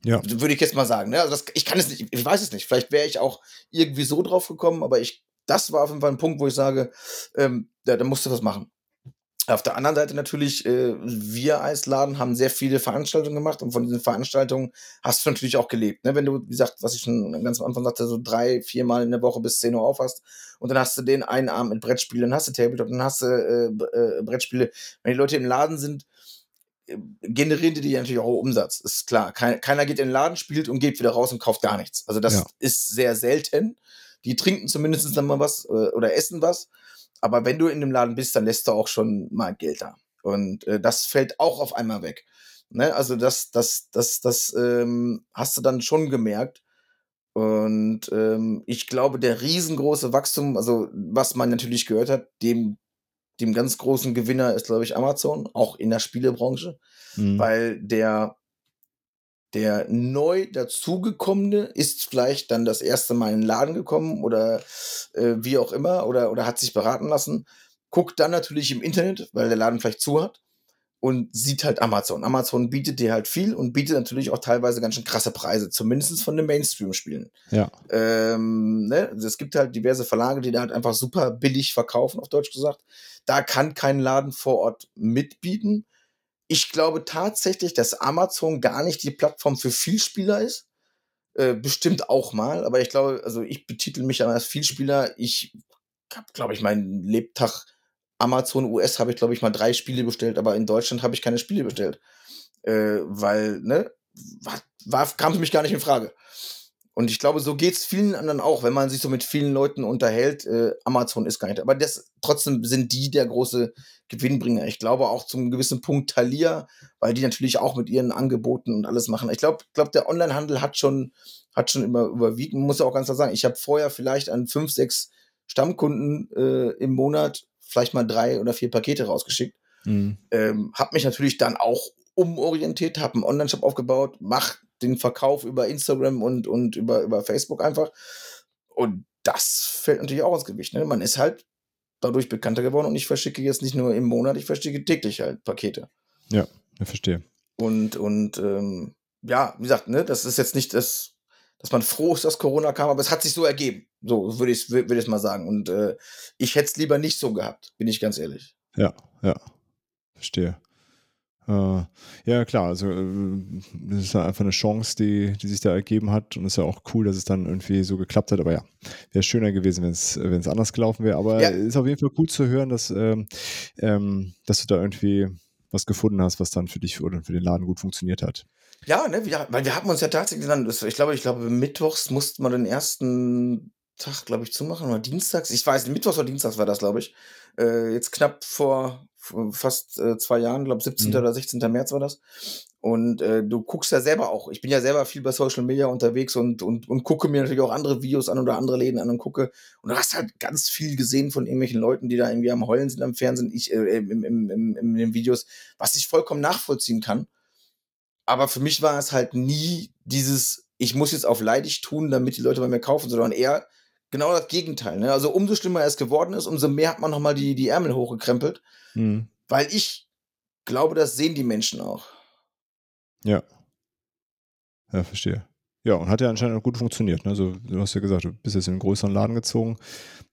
Ja. Würde ich jetzt mal sagen. Ne? Also das, ich kann es nicht, ich weiß es nicht. Vielleicht wäre ich auch irgendwie so drauf gekommen, aber ich, das war auf jeden Fall ein Punkt, wo ich sage, ähm, ja, da musst du was machen. Auf der anderen Seite natürlich, äh, wir als Laden haben sehr viele Veranstaltungen gemacht und von diesen Veranstaltungen hast du natürlich auch gelebt. Ne? Wenn du, wie gesagt, was ich schon ganz am Anfang sagte, so drei, vier Mal in der Woche bis 10 Uhr auf hast und dann hast du den einen Abend mit Brettspielen, dann hast du Tabletop, dann hast du äh, äh, Brettspiele. Wenn die Leute im Laden sind, äh, generieren die natürlich auch Umsatz. Ist klar. Kein, keiner geht in den Laden, spielt und geht wieder raus und kauft gar nichts. Also das ja. ist sehr selten. Die trinken zumindest dann mal was äh, oder essen was. Aber wenn du in dem Laden bist, dann lässt du auch schon mal Geld da. Und äh, das fällt auch auf einmal weg. Ne? Also das, das, das, das ähm, hast du dann schon gemerkt. Und ähm, ich glaube, der riesengroße Wachstum, also was man natürlich gehört hat, dem, dem ganz großen Gewinner ist, glaube ich, Amazon, auch in der Spielebranche, mhm. weil der der neu dazugekommene ist vielleicht dann das erste Mal in den Laden gekommen oder äh, wie auch immer oder, oder hat sich beraten lassen, guckt dann natürlich im Internet, weil der Laden vielleicht zu hat und sieht halt Amazon. Amazon bietet dir halt viel und bietet natürlich auch teilweise ganz schön krasse Preise, zumindest von den Mainstream-Spielen. Ja. Ähm, ne? Es gibt halt diverse Verlage, die da halt einfach super billig verkaufen, auf Deutsch gesagt. Da kann kein Laden vor Ort mitbieten. Ich glaube tatsächlich, dass Amazon gar nicht die Plattform für Vielspieler ist. Äh, bestimmt auch mal, aber ich glaube, also ich betitel mich als Vielspieler. Ich habe, glaube ich, meinen Lebtag Amazon US habe ich, glaube ich, mal drei Spiele bestellt, aber in Deutschland habe ich keine Spiele bestellt. Äh, weil, ne, war, war, kam für mich gar nicht in Frage. Und ich glaube, so geht's vielen anderen auch, wenn man sich so mit vielen Leuten unterhält. Äh, Amazon ist gar nicht. Aber das, trotzdem sind die der große Gewinnbringer. Ich glaube auch zum gewissen Punkt Thalia, weil die natürlich auch mit ihren Angeboten und alles machen. Ich glaube, glaub, der Onlinehandel hat schon, hat schon immer überwiegt. Man muss auch ganz klar sagen, ich habe vorher vielleicht an fünf, sechs Stammkunden äh, im Monat vielleicht mal drei oder vier Pakete rausgeschickt. Mhm. Ähm, hab mich natürlich dann auch umorientiert, habe einen Online-Shop aufgebaut, mach den Verkauf über Instagram und, und über, über Facebook einfach. Und das fällt natürlich auch ins Gewicht. Ne? Man ist halt dadurch bekannter geworden und ich verschicke jetzt nicht nur im Monat, ich verschicke täglich halt Pakete. Ja, ich verstehe. Und, und ähm, ja, wie gesagt, ne, das ist jetzt nicht das, dass man froh ist, dass Corona kam, aber es hat sich so ergeben. So würde ich es würd mal sagen. Und äh, ich hätte es lieber nicht so gehabt, bin ich ganz ehrlich. Ja, ja. Verstehe. Äh, ja, klar, also äh, das ist ja einfach eine Chance, die, die sich da ergeben hat und es ist ja auch cool, dass es dann irgendwie so geklappt hat, aber ja, wäre schöner gewesen, wenn es anders gelaufen wäre, aber ja. ist auf jeden Fall gut zu hören, dass, ähm, ähm, dass du da irgendwie was gefunden hast, was dann für dich oder für den Laden gut funktioniert hat. Ja, ne, wir, weil wir haben uns ja tatsächlich dann, ich glaube, ich glaube, mittwochs musste man den ersten Tag, glaube ich, zumachen oder dienstags, ich weiß, mittwochs oder dienstags war das, glaube ich, äh, jetzt knapp vor fast äh, zwei Jahren, glaube 17. Mhm. oder 16. März war das. Und äh, du guckst ja selber auch. Ich bin ja selber viel bei Social Media unterwegs und, und, und gucke mir natürlich auch andere Videos an oder andere Läden an und gucke. Und du hast halt ganz viel gesehen von irgendwelchen Leuten, die da irgendwie am Heulen sind am Fernsehen, ich, äh, im, im, im, in den Videos, was ich vollkommen nachvollziehen kann. Aber für mich war es halt nie dieses, ich muss jetzt auf leidig tun, damit die Leute bei mir kaufen, sondern eher genau das Gegenteil. Ne? Also umso schlimmer es geworden ist, umso mehr hat man nochmal die, die Ärmel hochgekrempelt. Mhm. Weil ich glaube, das sehen die Menschen auch. Ja. Ja, verstehe. Ja, und hat ja anscheinend auch gut funktioniert. Ne? Also, du hast ja gesagt, du bist jetzt in einen größeren Laden gezogen.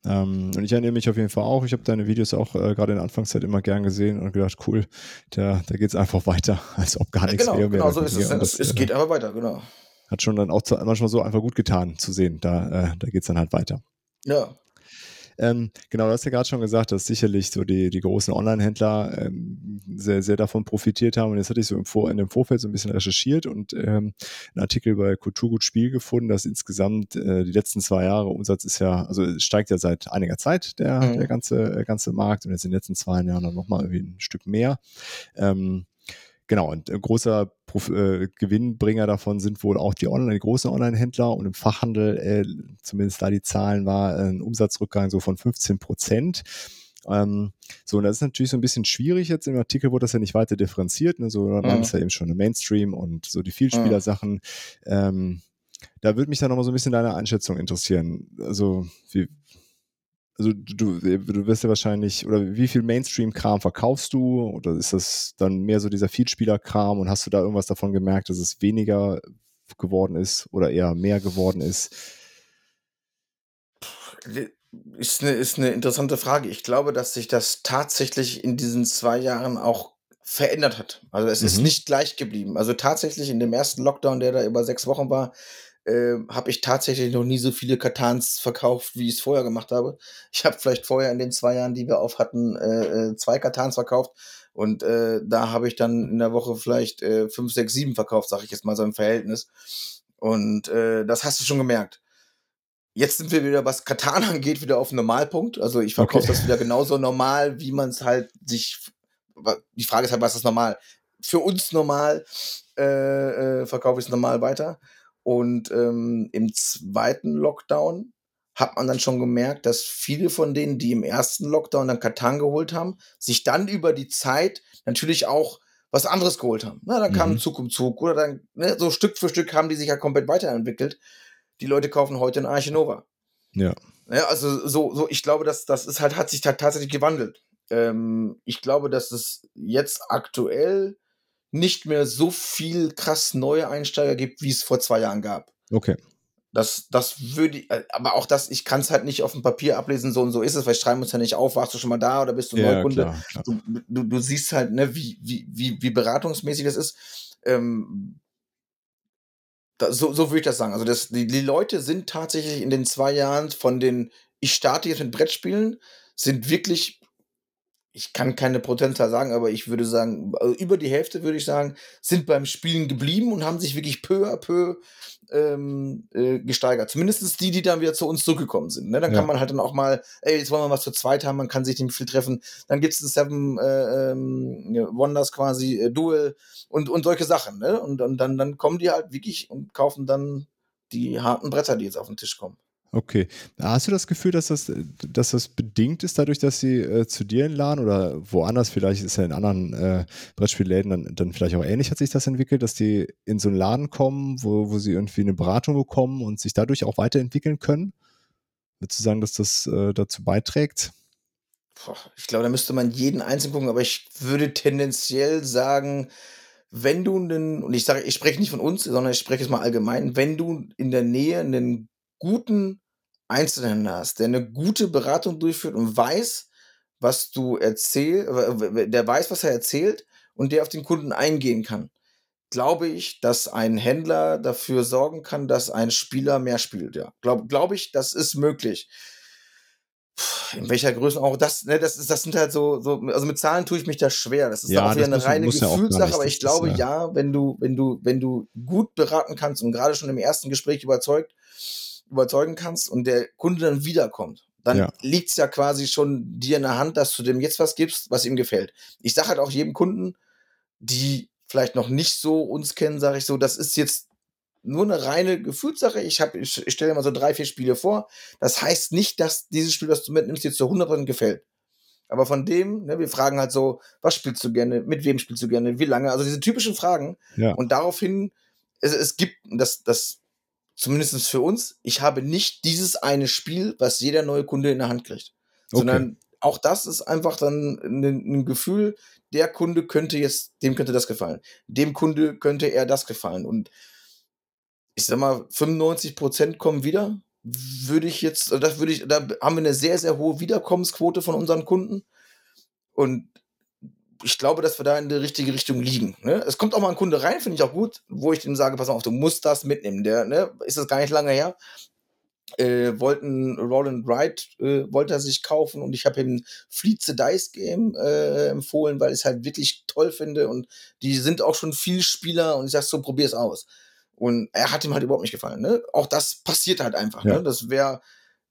Ähm, und ich erinnere mich auf jeden Fall auch. Ich habe deine Videos auch äh, gerade in der Anfangszeit immer gern gesehen und gedacht, cool, da, da geht es einfach weiter, als ob gar nichts genau, wäre. Genau, so ist es. Es, es geht äh, aber weiter, genau hat schon dann auch manchmal so einfach gut getan zu sehen. Da, äh, da geht es dann halt weiter. Ja. Ähm, genau, du hast ja gerade schon gesagt, dass sicherlich so die, die großen Online-Händler ähm, sehr, sehr davon profitiert haben. Und jetzt hatte ich so im Vor in dem Vorfeld so ein bisschen recherchiert und ähm, einen Artikel bei Kulturgut Spiel gefunden, dass insgesamt äh, die letzten zwei Jahre Umsatz ist ja, also es steigt ja seit einiger Zeit der, mhm. der ganze, äh, ganze Markt und jetzt in den letzten zwei Jahren dann nochmal irgendwie ein Stück mehr. Ähm, Genau, und ein großer Prof äh, Gewinnbringer davon sind wohl auch die, Online die großen Online-Händler und im Fachhandel, äh, zumindest da die Zahlen war, ein Umsatzrückgang so von 15 Prozent. Ähm, so, und das ist natürlich so ein bisschen schwierig jetzt. Im Artikel wurde das ja nicht weiter differenziert. Ne? So, man mhm. ist ja eben schon eine Mainstream und so die Vielspieler-Sachen. Mhm. Ähm, da würde mich dann nochmal so ein bisschen deine Einschätzung interessieren. Also, wie, also du, du wirst ja wahrscheinlich, oder wie viel Mainstream-Kram verkaufst du? Oder ist das dann mehr so dieser Feedspieler-Kram und hast du da irgendwas davon gemerkt, dass es weniger geworden ist oder eher mehr geworden ist? Ist eine, ist eine interessante Frage. Ich glaube, dass sich das tatsächlich in diesen zwei Jahren auch verändert hat. Also es mhm. ist nicht gleich geblieben. Also tatsächlich in dem ersten Lockdown, der da über sechs Wochen war, äh, habe ich tatsächlich noch nie so viele Katans verkauft, wie ich es vorher gemacht habe. Ich habe vielleicht vorher in den zwei Jahren, die wir auf hatten, äh, äh, zwei Katans verkauft. Und äh, da habe ich dann in der Woche vielleicht äh, fünf, sechs, sieben verkauft, sage ich jetzt mal so im Verhältnis. Und äh, das hast du schon gemerkt. Jetzt sind wir wieder, was Katan angeht, wieder auf Normalpunkt. Also ich verkaufe okay. das wieder genauso normal, wie man es halt sich. Die Frage ist halt, was ist normal? Für uns normal äh, äh, verkaufe ich es normal weiter. Und ähm, im zweiten Lockdown hat man dann schon gemerkt, dass viele von denen, die im ersten Lockdown dann Katan geholt haben, sich dann über die Zeit natürlich auch was anderes geholt haben. Na, dann kam mhm. Zug um Zug oder dann ne, so Stück für Stück haben die sich ja komplett weiterentwickelt. Die Leute kaufen heute ein Arche Nova. Ja. ja. Also so, so, ich glaube, dass das ist halt, hat sich tatsächlich gewandelt. Ähm, ich glaube, dass es jetzt aktuell nicht mehr so viel krass neue Einsteiger gibt, wie es vor zwei Jahren gab. Okay. Das, das würde, äh, aber auch das, ich kann es halt nicht auf dem Papier ablesen, so und so ist es, weil schreiben uns ja nicht auf, warst du schon mal da oder bist du ja, Neukunde? Klar, klar. Du, du, du, siehst halt, ne, wie, wie, wie, wie beratungsmäßig das ist. Ähm, da, so, so würde ich das sagen. Also das, die, die Leute sind tatsächlich in den zwei Jahren von den, ich starte jetzt mit Brettspielen, sind wirklich ich kann keine Prozentzahl sagen, aber ich würde sagen, also über die Hälfte würde ich sagen, sind beim Spielen geblieben und haben sich wirklich peu à peu ähm, äh, gesteigert. Zumindest die, die dann wieder zu uns zurückgekommen sind. Ne? Dann ja. kann man halt dann auch mal, ey, jetzt wollen wir was zu zweit haben, man kann sich nicht viel treffen. Dann gibt es ein Seven äh, ähm, Wonders quasi, äh, Duel und, und solche Sachen. Ne? Und, und dann, dann kommen die halt wirklich und kaufen dann die harten Bretter, die jetzt auf den Tisch kommen. Okay. Hast du das Gefühl, dass das, dass das bedingt ist, dadurch, dass sie äh, zu dir Laden oder woanders, vielleicht ist ja in anderen äh, Brettspielläden dann, dann vielleicht auch ähnlich, hat sich das entwickelt, dass die in so einen Laden kommen, wo, wo sie irgendwie eine Beratung bekommen und sich dadurch auch weiterentwickeln können? Würdest du sagen, dass das äh, dazu beiträgt? ich glaube, da müsste man jeden einzeln gucken, aber ich würde tendenziell sagen, wenn du einen, und ich sage, ich spreche nicht von uns, sondern ich spreche es mal allgemein, wenn du in der Nähe einen guten Einzelhändler hast, der eine gute Beratung durchführt und weiß, was du erzählst, der weiß, was er erzählt und der auf den Kunden eingehen kann, glaube ich, dass ein Händler dafür sorgen kann, dass ein Spieler mehr spielt. Ja, glaube glaub ich, das ist möglich. In welcher Größe auch das, ne, das, ist, das sind halt so, so, also mit Zahlen tue ich mich da schwer. Das ist ja, auch wieder eine reine Gefühlssache, aber ich glaube, ja. ja, wenn du, wenn du, wenn du gut beraten kannst und gerade schon im ersten Gespräch überzeugt, überzeugen kannst und der Kunde dann wiederkommt, dann ja. liegt es ja quasi schon dir in der Hand, dass du dem jetzt was gibst, was ihm gefällt. Ich sage halt auch jedem Kunden, die vielleicht noch nicht so uns kennen, sage ich so, das ist jetzt nur eine reine Gefühlssache. Ich, hab, ich, ich stelle mal so drei, vier Spiele vor. Das heißt nicht, dass dieses Spiel, das du mitnimmst, dir zu 100% gefällt. Aber von dem, ne, wir fragen halt so, was spielst du gerne, mit wem spielst du gerne, wie lange, also diese typischen Fragen. Ja. Und daraufhin, es, es gibt, das, das zumindest für uns, ich habe nicht dieses eine Spiel, was jeder neue Kunde in der Hand kriegt. Okay. Sondern auch das ist einfach dann ein, ein, Gefühl, der Kunde könnte jetzt, dem könnte das gefallen. Dem Kunde könnte er das gefallen. Und ich sag mal, 95 Prozent kommen wieder. Würde ich jetzt, das würde ich, da haben wir eine sehr, sehr hohe Wiederkommensquote von unseren Kunden. Und ich glaube, dass wir da in die richtige Richtung liegen. Ne? Es kommt auch mal ein Kunde rein, finde ich auch gut, wo ich ihm sage, pass auf, du musst das mitnehmen. Der, ne, ist das gar nicht lange her. Äh, wollten Roland Wright äh, wollte er sich kaufen und ich habe ihm Fleet the Dice Game äh, empfohlen, weil ich es halt wirklich toll finde und die sind auch schon viel Spieler und ich sag so, probier es aus. Und er hat ihm halt überhaupt nicht gefallen. Ne? Auch das passiert halt einfach. Ja. Ne? Das wäre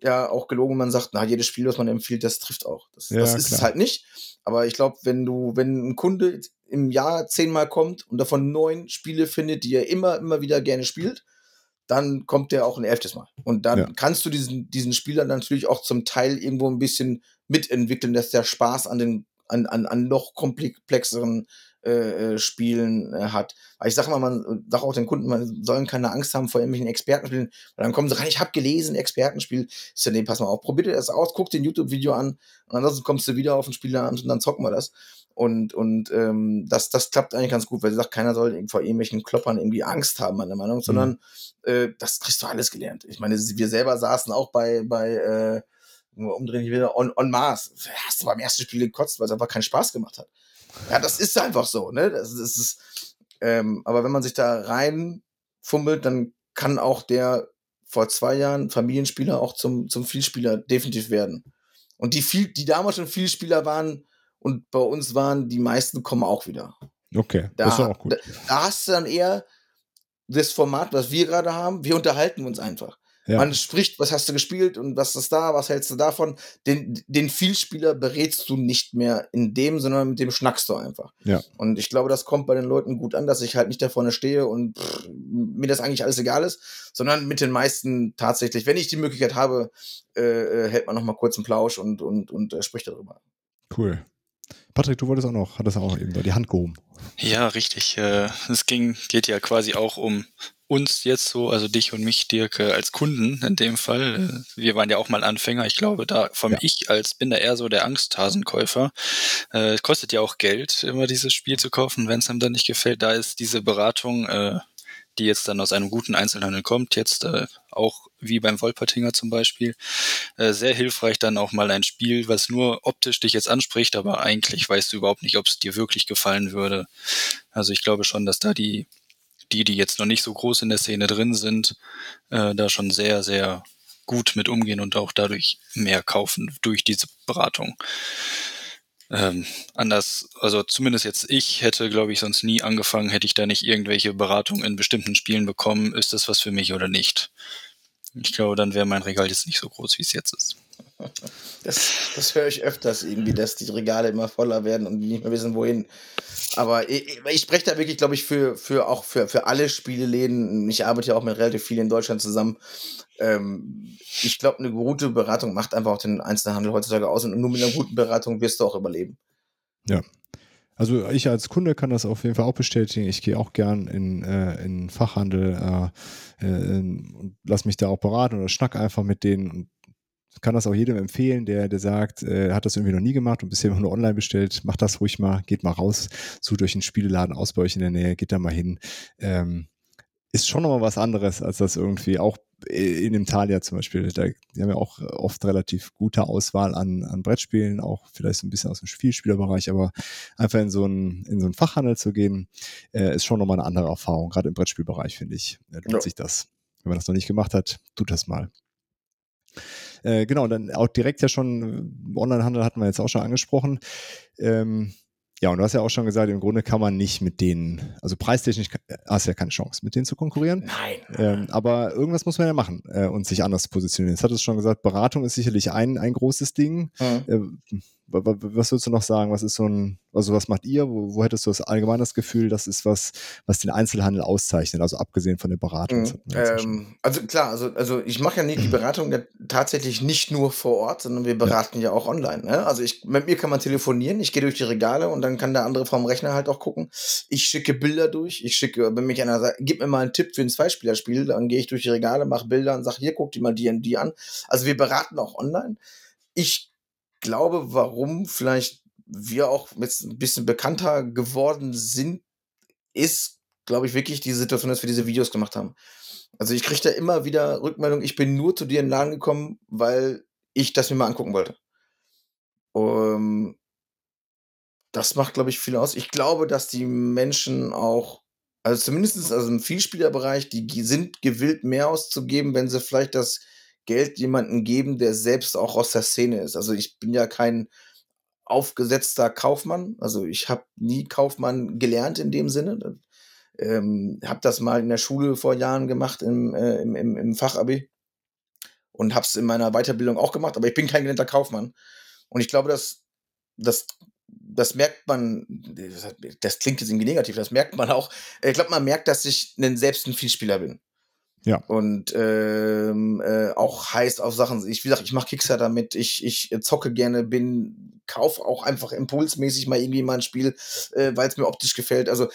ja auch gelogen, man sagt, na, jedes Spiel, was man empfiehlt, das trifft auch. Das, ja, das ist es halt nicht. Aber ich glaube, wenn du, wenn ein Kunde im Jahr zehnmal kommt und davon neun Spiele findet, die er immer, immer wieder gerne spielt, dann kommt der auch ein elftes Mal. Und dann ja. kannst du diesen, diesen Spieler natürlich auch zum Teil irgendwo ein bisschen mitentwickeln, dass der Spaß an den, an, an, an noch komplexeren äh, äh, Spielen äh, hat. Weil ich sage immer, man sage auch den Kunden, man sollen keine Angst haben vor irgendwelchen Expertenspielen. Weil dann kommen sie rein, ich habe gelesen, Expertenspiel. Ist ja, nee, pass mal auf, probier dir das aus, guck dir ein YouTube-Video an und ansonsten kommst du wieder auf ein Spiel an und dann zocken wir das. Und, und ähm, das, das klappt eigentlich ganz gut, weil sie sagt, keiner soll vor irgendwelchen Kloppern irgendwie Angst haben, meiner Meinung, sondern mhm. äh, das kriegst du alles gelernt. Ich meine, wir selber saßen auch bei, bei äh, umdrehen ich wieder on, on Mars. Hast du beim ersten Spiel gekotzt, weil es einfach keinen Spaß gemacht hat. Ja, das ist einfach so, ne? Das, das ist, ähm, aber wenn man sich da reinfummelt, dann kann auch der vor zwei Jahren Familienspieler auch zum, zum Vielspieler definitiv werden. Und die, viel, die damals schon Vielspieler waren und bei uns waren, die meisten kommen auch wieder. Okay, da, das ist auch gut. Da, da hast du dann eher das Format, was wir gerade haben. Wir unterhalten uns einfach. Ja. Man spricht, was hast du gespielt und was ist da, was hältst du davon? Den, den Vielspieler berätst du nicht mehr in dem, sondern mit dem schnackst du einfach. Ja. Und ich glaube, das kommt bei den Leuten gut an, dass ich halt nicht da vorne stehe und pff, mir das eigentlich alles egal ist, sondern mit den meisten tatsächlich, wenn ich die Möglichkeit habe, äh, äh hält man noch mal kurz einen Plausch und, und, und äh, spricht darüber. Cool. Patrick, du wolltest auch noch, hattest auch eben da die Hand gehoben. Ja, richtig. Äh, es ging, geht ja quasi auch um uns jetzt so, also dich und mich, Dirk, als Kunden in dem Fall. Äh, wir waren ja auch mal Anfänger. Ich glaube, da vom ja. ich als bin da eher so der Angsthasenkäufer. Äh, kostet ja auch Geld, immer dieses Spiel zu kaufen, wenn es einem dann nicht gefällt. Da ist diese Beratung, äh, die jetzt dann aus einem guten Einzelhandel kommt, jetzt äh, auch wie beim Wolpertinger zum Beispiel, äh, sehr hilfreich dann auch mal ein Spiel, was nur optisch dich jetzt anspricht, aber eigentlich weißt du überhaupt nicht, ob es dir wirklich gefallen würde. Also ich glaube schon, dass da die die, die jetzt noch nicht so groß in der Szene drin sind, äh, da schon sehr, sehr gut mit umgehen und auch dadurch mehr kaufen durch diese Beratung. ähm, anders, also zumindest jetzt ich hätte, glaube ich, sonst nie angefangen, hätte ich da nicht irgendwelche Beratungen in bestimmten Spielen bekommen, ist das was für mich oder nicht. Ich glaube, dann wäre mein Regal jetzt nicht so groß, wie es jetzt ist. Das, das höre ich öfters irgendwie, dass die Regale immer voller werden und nicht mehr wissen, wohin. Aber ich, ich spreche da wirklich, glaube ich, für, für auch für, für alle Spieleläden. Ich arbeite ja auch mit relativ vielen in Deutschland zusammen. Ähm, ich glaube, eine gute Beratung macht einfach auch den Einzelhandel heutzutage aus und nur mit einer guten Beratung wirst du auch überleben. Ja. Also ich als Kunde kann das auf jeden Fall auch bestätigen. Ich gehe auch gern in, äh, in Fachhandel äh, äh, und lass mich da auch beraten oder schnack einfach mit denen und kann das auch jedem empfehlen, der, der sagt, äh, hat das irgendwie noch nie gemacht und bisher nur online bestellt. Macht das ruhig mal, geht mal raus, sucht euch einen Spieleladen aus bei euch in der Nähe, geht da mal hin. Ähm, ist schon nochmal was anderes, als das irgendwie auch in dem Talia zum Beispiel. Da, die haben ja auch oft relativ gute Auswahl an, an Brettspielen, auch vielleicht so ein bisschen aus dem Spielspielerbereich, aber einfach in so einen, in so einen Fachhandel zu gehen, äh, ist schon nochmal eine andere Erfahrung. Gerade im Brettspielbereich, finde ich, äh, lohnt ja. sich das. Wenn man das noch nicht gemacht hat, tut das mal. Äh, genau, dann auch direkt ja schon, äh, Onlinehandel hatten wir jetzt auch schon angesprochen. Ähm, ja, und du hast ja auch schon gesagt, im Grunde kann man nicht mit denen, also preistechnisch hast du ja keine Chance, mit denen zu konkurrieren. Nein. Ähm, aber irgendwas muss man ja machen äh, und sich anders positionieren. Jetzt hat es schon gesagt, Beratung ist sicherlich ein, ein großes Ding. Mhm. Äh, was würdest du noch sagen? Was ist so ein, also was macht ihr? Wo, wo hättest du das allgemein das Gefühl, das ist was, was den Einzelhandel auszeichnet, also abgesehen von der Beratung? Mhm. Ähm, also klar, also, also ich mache ja nicht die Beratung ja tatsächlich nicht nur vor Ort, sondern wir beraten ja, ja auch online. Ne? Also ich, mit mir kann man telefonieren, ich gehe durch die Regale und dann kann der andere vom Rechner halt auch gucken. Ich schicke Bilder durch, ich schicke, wenn mich einer sagt, gib mir mal einen Tipp für ein Zweispielerspiel, dann gehe ich durch die Regale, mache Bilder und sage, hier, guck dir mal die und die an. Also wir beraten auch online. Ich glaube, warum vielleicht wir auch jetzt ein bisschen bekannter geworden sind, ist, glaube ich, wirklich die Situation, dass wir diese Videos gemacht haben. Also ich kriege da immer wieder Rückmeldung, ich bin nur zu dir in den Laden gekommen, weil ich das mir mal angucken wollte. Um, das macht, glaube ich, viel aus. Ich glaube, dass die Menschen auch, also zumindest also im Vielspielerbereich, die sind gewillt, mehr auszugeben, wenn sie vielleicht das Geld jemanden geben, der selbst auch aus der Szene ist. Also ich bin ja kein aufgesetzter Kaufmann. Also ich habe nie Kaufmann gelernt in dem Sinne. Ähm, habe das mal in der Schule vor Jahren gemacht im, äh, im, im, im Fachabi und habe es in meiner Weiterbildung auch gemacht, aber ich bin kein gelernter Kaufmann. Und ich glaube, dass das das merkt man, das klingt jetzt irgendwie negativ, das merkt man auch. Ich glaube, man merkt, dass ich selbst ein Vielspieler bin. Ja. Und ähm, äh, auch heiß auf Sachen. Ich, wie gesagt, ich mache Kickstarter mit, ich, ich zocke gerne, bin, kauf auch einfach impulsmäßig mal irgendwie mal ein Spiel, äh, weil es mir optisch gefällt. Also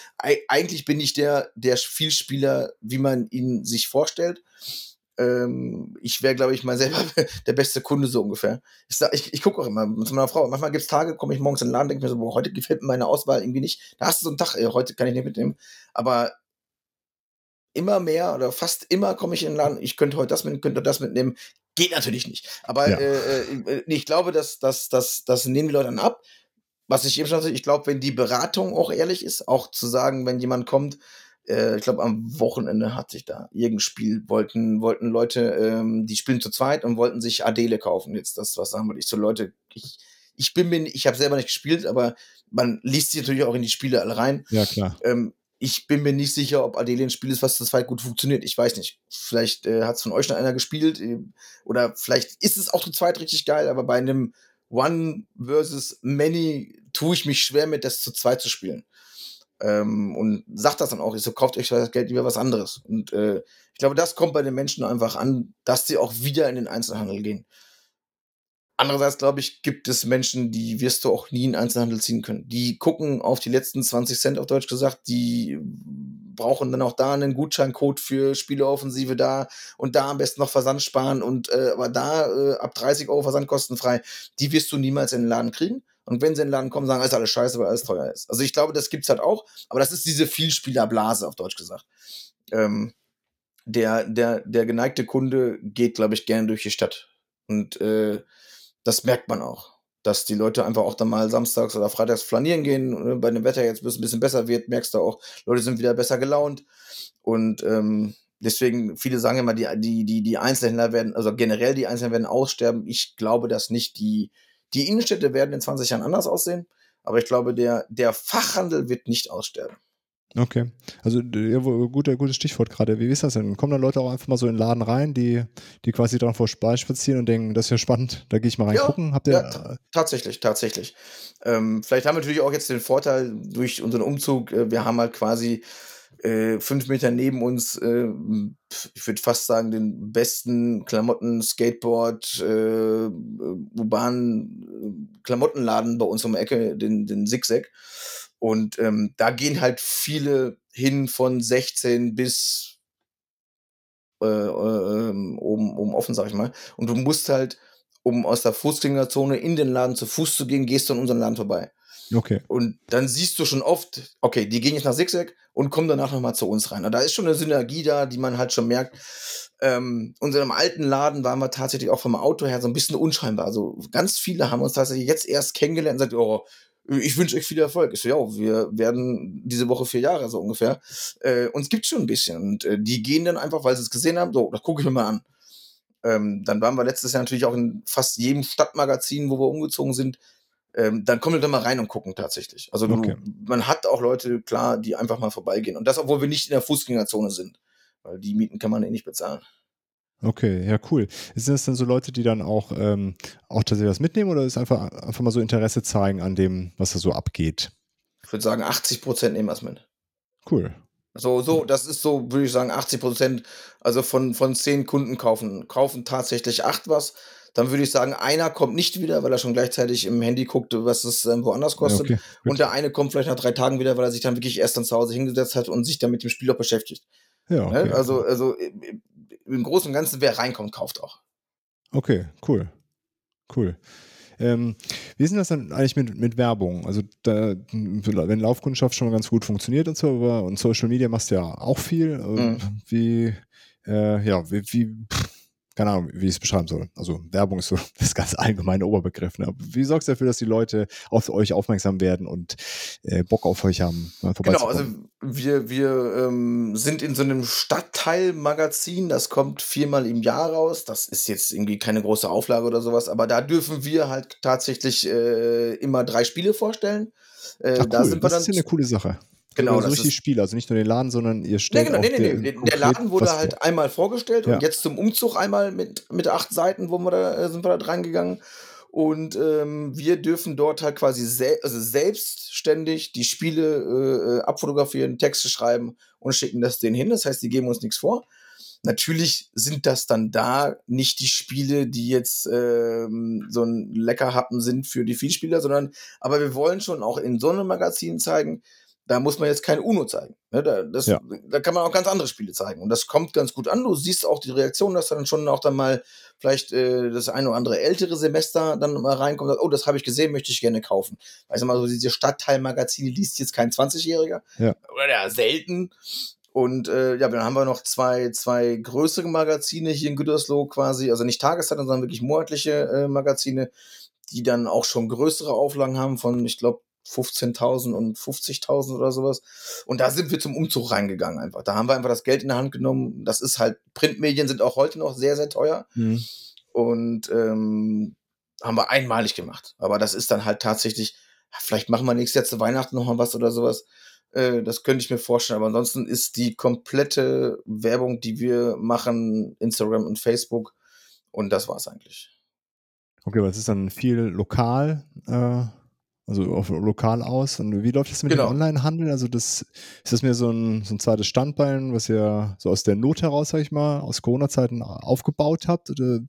eigentlich bin ich der, der Vielspieler, wie man ihn sich vorstellt. Ähm, ich wäre, glaube ich, mal selber der beste Kunde so ungefähr. Ich, sag, ich, ich gucke auch immer zu meiner Frau. Manchmal gibt es Tage, komme ich morgens in den Laden, denke mir so, boah, heute gefällt mir meine Auswahl irgendwie nicht. Da hast du so einen Tag, ey, heute kann ich nicht mitnehmen. Aber immer mehr oder fast immer komme ich in den Laden, ich könnte heute das mitnehmen, könnte das mitnehmen. Geht natürlich nicht. Aber ja. äh, äh, ich glaube, dass das, das, das nehmen die Leute dann ab. Was ich eben schon sagte, ich glaube, wenn die Beratung auch ehrlich ist, auch zu sagen, wenn jemand kommt, äh, ich glaube, am Wochenende hat sich da irgendein Spiel, wollten, wollten Leute, ähm, die spielen zu zweit und wollten sich Adele kaufen. Jetzt das, was sagen wir, ich so Leute, ich, ich bin mir, ich habe selber nicht gespielt, aber man liest sich natürlich auch in die Spiele alle rein. Ja, klar. Ähm, ich bin mir nicht sicher, ob Adele ein Spiel ist, was das zweit gut funktioniert. Ich weiß nicht. Vielleicht äh, hat es von euch noch einer gespielt. Äh, oder vielleicht ist es auch zu zweit richtig geil, aber bei einem One versus Many tue ich mich schwer mit, das zu zweit zu spielen. Ähm, und sagt das dann auch, ich so, kauft euch das Geld lieber was anderes. Und äh, ich glaube, das kommt bei den Menschen einfach an, dass sie auch wieder in den Einzelhandel gehen. Andererseits, glaube ich, gibt es Menschen, die wirst du auch nie in Einzelhandel ziehen können. Die gucken auf die letzten 20 Cent auf Deutsch gesagt, die brauchen dann auch da einen Gutscheincode für Spieleoffensive da und da am besten noch Versand sparen und äh, aber da äh, ab 30 Euro Versand kostenfrei, die wirst du niemals in den Laden kriegen. Und wenn sie in den Laden kommen, sagen, ist alles scheiße, weil alles teuer ist. Also ich glaube, das gibt's halt auch, aber das ist diese Vielspielerblase auf Deutsch gesagt. Ähm, der, der, der geneigte Kunde geht, glaube ich, gerne durch die Stadt. Und äh, das merkt man auch. Dass die Leute einfach auch dann mal samstags oder freitags flanieren gehen. Ne, bei dem Wetter jetzt, bis es ein bisschen besser wird, merkst du auch, Leute sind wieder besser gelaunt. Und ähm, deswegen, viele sagen immer, die, die, die, die Einzelhändler werden, also generell die Einzelhändler werden aussterben. Ich glaube das nicht. Die, Die Innenstädte werden in 20 Jahren anders aussehen, aber ich glaube, der, der Fachhandel wird nicht aussterben. Okay. Also ja, guter, gutes Stichwort gerade. Wie ist das denn? Kommen da Leute auch einfach mal so in den Laden rein, die, die quasi dran spazieren und denken, das ist ja spannend, da gehe ich mal reingucken. Ja, Habt ihr, ja, tatsächlich, tatsächlich. Ähm, vielleicht haben wir natürlich auch jetzt den Vorteil durch unseren Umzug, äh, wir haben halt quasi äh, fünf Meter neben uns, äh, ich würde fast sagen, den besten Klamotten, Skateboard, äh, urbanen äh, Klamottenladen bei uns um die Ecke, den, den Zigzag. Und ähm, da gehen halt viele hin von 16 bis äh, äh, ähm, oben, oben offen, sag ich mal. Und du musst halt, um aus der Fußgängerzone in den Laden zu Fuß zu gehen, gehst du an unseren Laden vorbei. Okay. Und dann siehst du schon oft, okay, die gehen jetzt nach Zigzag und kommen danach nochmal zu uns rein. Und da ist schon eine Synergie da, die man halt schon merkt. Ähm, unserem alten Laden waren wir tatsächlich auch vom Auto her so ein bisschen unscheinbar. Also ganz viele haben uns tatsächlich jetzt erst kennengelernt und gesagt, oh, ich wünsche euch viel Erfolg. Ich so, ja, wir werden diese Woche vier Jahre so ungefähr. Äh, uns gibt's schon ein bisschen. Und äh, die gehen dann einfach, weil sie es gesehen haben, so, das gucke ich mir mal an. Ähm, dann waren wir letztes Jahr natürlich auch in fast jedem Stadtmagazin, wo wir umgezogen sind. Ähm, dann kommen wir da mal rein und gucken tatsächlich. Also okay. du, man hat auch Leute, klar, die einfach mal vorbeigehen. Und das, obwohl wir nicht in der Fußgängerzone sind. Weil die Mieten kann man eh nicht bezahlen. Okay, ja, cool. Sind das dann so Leute, die dann auch, ähm, auch tatsächlich was mitnehmen oder ist einfach, einfach mal so Interesse zeigen an dem, was da so abgeht? Ich würde sagen, 80 Prozent nehmen was mit. Cool. So, so, das ist so, würde ich sagen, 80 Prozent, also von, von zehn Kunden kaufen, kaufen tatsächlich acht was. Dann würde ich sagen, einer kommt nicht wieder, weil er schon gleichzeitig im Handy guckt, was es ähm, woanders kostet. Okay, und der eine kommt vielleicht nach drei Tagen wieder, weil er sich dann wirklich erst dann zu Hause hingesetzt hat und sich dann mit dem Spiel auch beschäftigt. Ja, ne? okay. Also, also im Großen und Ganzen, wer reinkommt, kauft auch. Okay, cool. Cool. Ähm, wie ist denn das dann eigentlich mit, mit Werbung? Also, da, wenn Laufkundschaft schon mal ganz gut funktioniert und so, aber und Social Media machst du ja auch viel. Mhm. Wie, äh, ja, wie, wie pff, keine Ahnung, wie ich es beschreiben soll. Also Werbung ist so das ganz allgemeine Oberbegriff. Ne? Wie sorgst du dafür, dass die Leute auf euch aufmerksam werden und äh, Bock auf euch haben? Genau, also wir, wir ähm, sind in so einem Stadtteilmagazin, das kommt viermal im Jahr raus. Das ist jetzt irgendwie keine große Auflage oder sowas, aber da dürfen wir halt tatsächlich äh, immer drei Spiele vorstellen. Äh, Ach, cool. da sind wir dann, das ist ja eine coole Sache. Genau. Also durch die Spiele, also nicht nur den Laden, sondern ihr stellt. Nee, genau, nee, nee, nee. Der Laden wurde halt vor. einmal vorgestellt ja. und jetzt zum Umzug einmal mit, mit acht Seiten, wo wir da, äh, sind wir da dran gegangen. Und ähm, wir dürfen dort halt quasi sel also selbstständig die Spiele äh, äh, abfotografieren, Texte schreiben und schicken das denen hin. Das heißt, die geben uns nichts vor. Natürlich sind das dann da nicht die Spiele, die jetzt ähm, so ein Leckerhappen sind für die Vielspieler, sondern aber wir wollen schon auch in so einem Magazin zeigen, da muss man jetzt kein UNO zeigen. Ne? Da, das, ja. da kann man auch ganz andere Spiele zeigen. Und das kommt ganz gut an. Du siehst auch die Reaktion, dass dann schon auch dann mal vielleicht äh, das eine oder andere ältere Semester dann mal reinkommt, sagt, oh, das habe ich gesehen, möchte ich gerne kaufen. Weißt du mal, so diese Stadtteilmagazine liest jetzt kein 20-Jähriger. Ja. Oder ja, selten. Und äh, ja, dann haben wir noch zwei, zwei größere Magazine hier in Gütersloh quasi, also nicht Tageszeitungen, sondern wirklich monatliche äh, Magazine, die dann auch schon größere Auflagen haben von, ich glaube, 15.000 und 50.000 oder sowas. Und da sind wir zum Umzug reingegangen einfach. Da haben wir einfach das Geld in der Hand genommen. Das ist halt, Printmedien sind auch heute noch sehr, sehr teuer. Mhm. Und ähm, haben wir einmalig gemacht. Aber das ist dann halt tatsächlich, vielleicht machen wir nächstes Jahr zu Weihnachten nochmal was oder sowas. Äh, das könnte ich mir vorstellen. Aber ansonsten ist die komplette Werbung, die wir machen, Instagram und Facebook. Und das war's eigentlich. Okay, aber es ist dann viel lokal. Äh also auf lokal aus. Und wie läuft das mit genau. dem Onlinehandel? Also das ist das mehr so ein, so ein zweites Standbein, was ihr so aus der Not heraus, sag ich mal, aus Corona-Zeiten aufgebaut habt? Oder?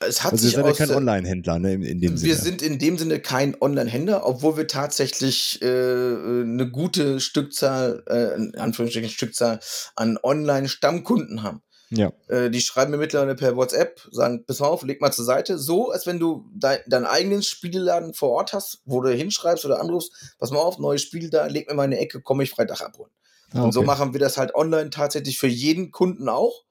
Es hat also sich ihr seid ja kein Online-Händler, ne, in, in, dem Sinne. Wir sind in dem Sinne kein Online-Händler, obwohl wir tatsächlich äh, eine gute Stückzahl, äh, in Anführungsstrichen Stückzahl an Online-Stammkunden haben. Ja. Äh, die schreiben mir mittlerweile per WhatsApp, sagen, pass mal auf, leg mal zur Seite. So, als wenn du dein, deinen eigenen Spieleladen vor Ort hast, wo du hinschreibst oder anrufst, pass mal auf, neues Spiel da, leg mir mal eine Ecke, komme ich Freitag abholen. Ah, okay. Und so machen wir das halt online tatsächlich für jeden Kunden auch.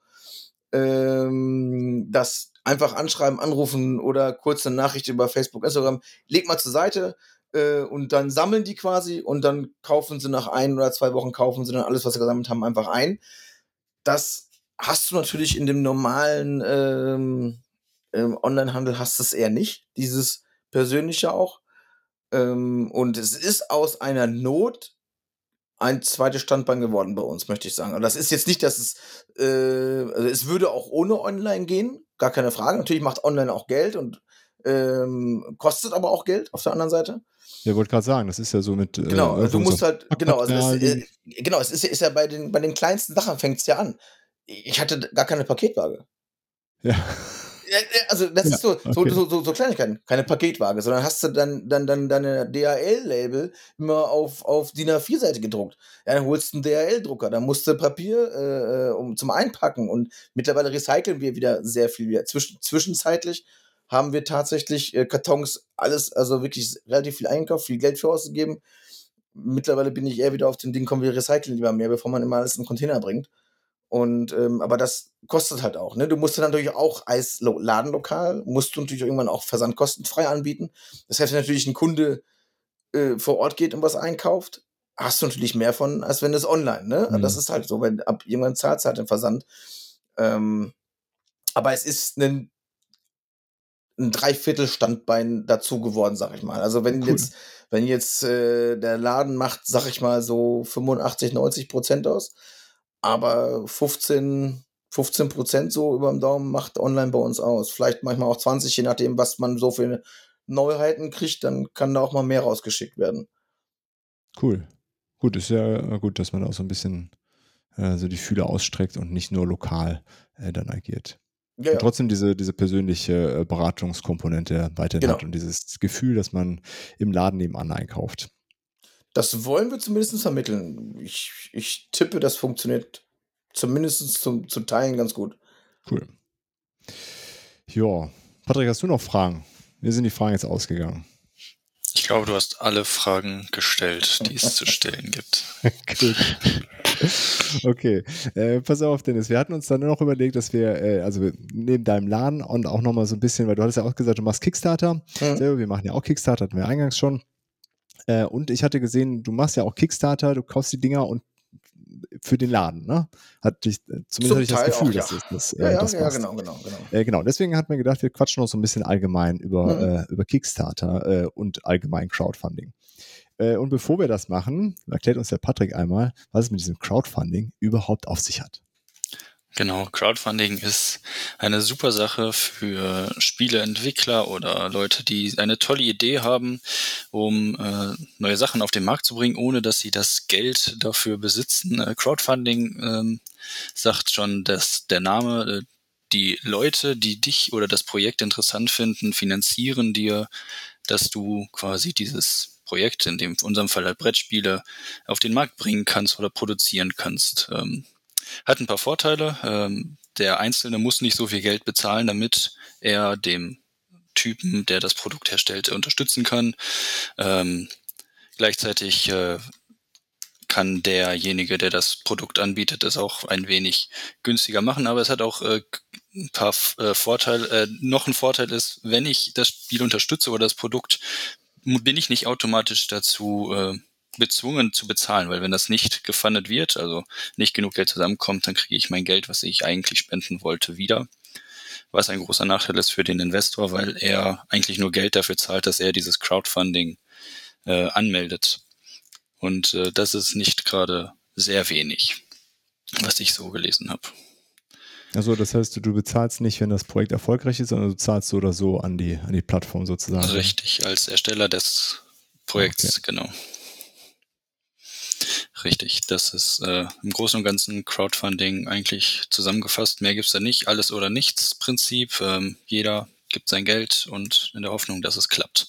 Ähm, das einfach anschreiben, anrufen oder kurze Nachricht über Facebook, Instagram, leg mal zur Seite, äh, und dann sammeln die quasi und dann kaufen sie nach ein oder zwei Wochen kaufen sie dann alles, was sie gesammelt haben, einfach ein. Das hast du natürlich in dem normalen ähm, Onlinehandel hast du es eher nicht. Dieses persönlich ja auch. Ähm, und es ist aus einer Not ein zweites Standbein geworden bei uns, möchte ich sagen. Und das ist jetzt nicht, dass es, äh, also es würde auch ohne Online gehen, gar keine Frage. Natürlich macht Online auch Geld und ähm, kostet aber auch Geld auf der anderen Seite. Ja, wollte gerade sagen, das ist ja so mit. Äh, genau, also du musst halt, genau, also das, äh, genau, es ist, ist ja bei den, bei den kleinsten Sachen fängt es ja an. Ich hatte gar keine Paketwaage. Ja. Also das ja, ist so, okay. so, so, so, Kleinigkeiten, keine Paketwaage, sondern hast du dann, dann, dann deine DHL-Label immer auf, auf DIN A4-Seite gedruckt. Ja, dann holst du einen DHL-Drucker, dann musst du Papier äh, äh, um, zum Einpacken und mittlerweile recyceln wir wieder sehr viel. Wieder. Zwischen, zwischenzeitlich haben wir tatsächlich äh, Kartons, alles, also wirklich relativ viel eingekauft, viel Geld für ausgegeben. Mittlerweile bin ich eher wieder auf dem Ding, kommen wir recyceln lieber mehr, bevor man immer alles in den Container bringt. Und ähm, aber das kostet halt auch. Ne? Du musst dann natürlich auch als Ladenlokal, musst du natürlich irgendwann auch versandkostenfrei anbieten. Das heißt, wenn natürlich ein Kunde äh, vor Ort geht und was einkauft, hast du natürlich mehr von, als wenn es online. Ne? Mhm. Das ist halt so, wenn ab irgendwann zahlt halt den Versand. Ähm, aber es ist ein ein Dreiviertel-Standbein dazu geworden, sag ich mal. Also wenn cool. jetzt, wenn jetzt äh, der Laden macht, sag ich mal, so 85, 90 Prozent aus, aber 15, 15 Prozent so über dem Daumen macht online bei uns aus. Vielleicht manchmal auch 20, je nachdem, was man so für Neuheiten kriegt, dann kann da auch mal mehr rausgeschickt werden. Cool. Gut, ist ja gut, dass man auch so ein bisschen äh, so die Fühler ausstreckt und nicht nur lokal äh, dann agiert. Ja, ja. trotzdem diese, diese persönliche äh, Beratungskomponente weiterhin genau. hat und dieses Gefühl, dass man im Laden nebenan einkauft. Das wollen wir zumindest vermitteln. Ich, ich tippe, das funktioniert zumindest zum, zu Teilen ganz gut. Cool. Ja, Patrick, hast du noch Fragen? Mir sind die Fragen jetzt ausgegangen. Ich glaube, du hast alle Fragen gestellt, die es zu stellen gibt. Gut. Okay, äh, pass auf, Dennis. Wir hatten uns dann noch überlegt, dass wir, äh, also neben deinem Laden und auch nochmal so ein bisschen, weil du hattest ja auch gesagt, du machst Kickstarter. Mhm. Selber, wir machen ja auch Kickstarter, hatten wir eingangs schon. Äh, und ich hatte gesehen, du machst ja auch Kickstarter, du kaufst die Dinger und für den Laden, ne? Hat dich, äh, zumindest hatte ich das Gefühl, auch, ja. dass das, äh, ja, das ja, genau, genau, genau. Äh, genau, deswegen hat mir gedacht, wir quatschen noch so ein bisschen allgemein über, mhm. äh, über Kickstarter äh, und allgemein Crowdfunding. Äh, und bevor wir das machen, erklärt uns der Patrick einmal, was es mit diesem Crowdfunding überhaupt auf sich hat. Genau, Crowdfunding ist eine super Sache für Spieleentwickler oder Leute, die eine tolle Idee haben, um äh, neue Sachen auf den Markt zu bringen, ohne dass sie das Geld dafür besitzen. Äh, Crowdfunding ähm, sagt schon, dass der Name, äh, die Leute, die dich oder das Projekt interessant finden, finanzieren dir, dass du quasi dieses Projekt, in dem in unserem Fall halt Brettspiele, auf den Markt bringen kannst oder produzieren kannst. Ähm, hat ein paar Vorteile. Ähm, der Einzelne muss nicht so viel Geld bezahlen, damit er dem Typen, der das Produkt herstellt, unterstützen kann. Ähm, gleichzeitig äh, kann derjenige, der das Produkt anbietet, es auch ein wenig günstiger machen. Aber es hat auch äh, ein paar äh, Vorteile. Äh, noch ein Vorteil ist, wenn ich das Spiel unterstütze oder das Produkt, bin ich nicht automatisch dazu äh, gezwungen zu bezahlen, weil wenn das nicht gefundet wird, also nicht genug Geld zusammenkommt, dann kriege ich mein Geld, was ich eigentlich spenden wollte, wieder. Was ein großer Nachteil ist für den Investor, weil er eigentlich nur Geld dafür zahlt, dass er dieses Crowdfunding äh, anmeldet. Und äh, das ist nicht gerade sehr wenig, was ich so gelesen habe. Also das heißt, du bezahlst nicht, wenn das Projekt erfolgreich ist, sondern du zahlst so oder so an die, an die Plattform sozusagen. Richtig, als Ersteller des Projekts, okay. genau. Richtig, das ist äh, im Großen und Ganzen Crowdfunding eigentlich zusammengefasst. Mehr gibt's da nicht. Alles oder nichts Prinzip. Ähm, jeder gibt sein Geld und in der Hoffnung, dass es klappt.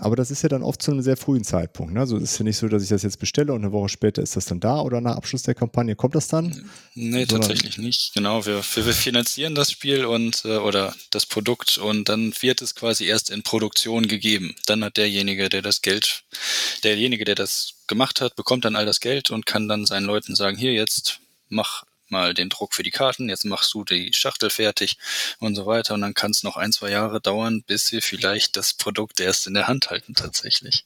Aber das ist ja dann oft zu einem sehr frühen Zeitpunkt. Ne? Also es ist ja nicht so, dass ich das jetzt bestelle und eine Woche später ist das dann da oder nach Abschluss der Kampagne kommt das dann? Nee, Sondern tatsächlich nicht. Genau, wir, wir finanzieren das Spiel und äh, oder das Produkt und dann wird es quasi erst in Produktion gegeben. Dann hat derjenige, der das Geld, derjenige, der das gemacht hat, bekommt dann all das Geld und kann dann seinen Leuten sagen, hier jetzt mach mal den Druck für die Karten, jetzt machst du die Schachtel fertig und so weiter. Und dann kann es noch ein, zwei Jahre dauern, bis wir vielleicht das Produkt erst in der Hand halten tatsächlich.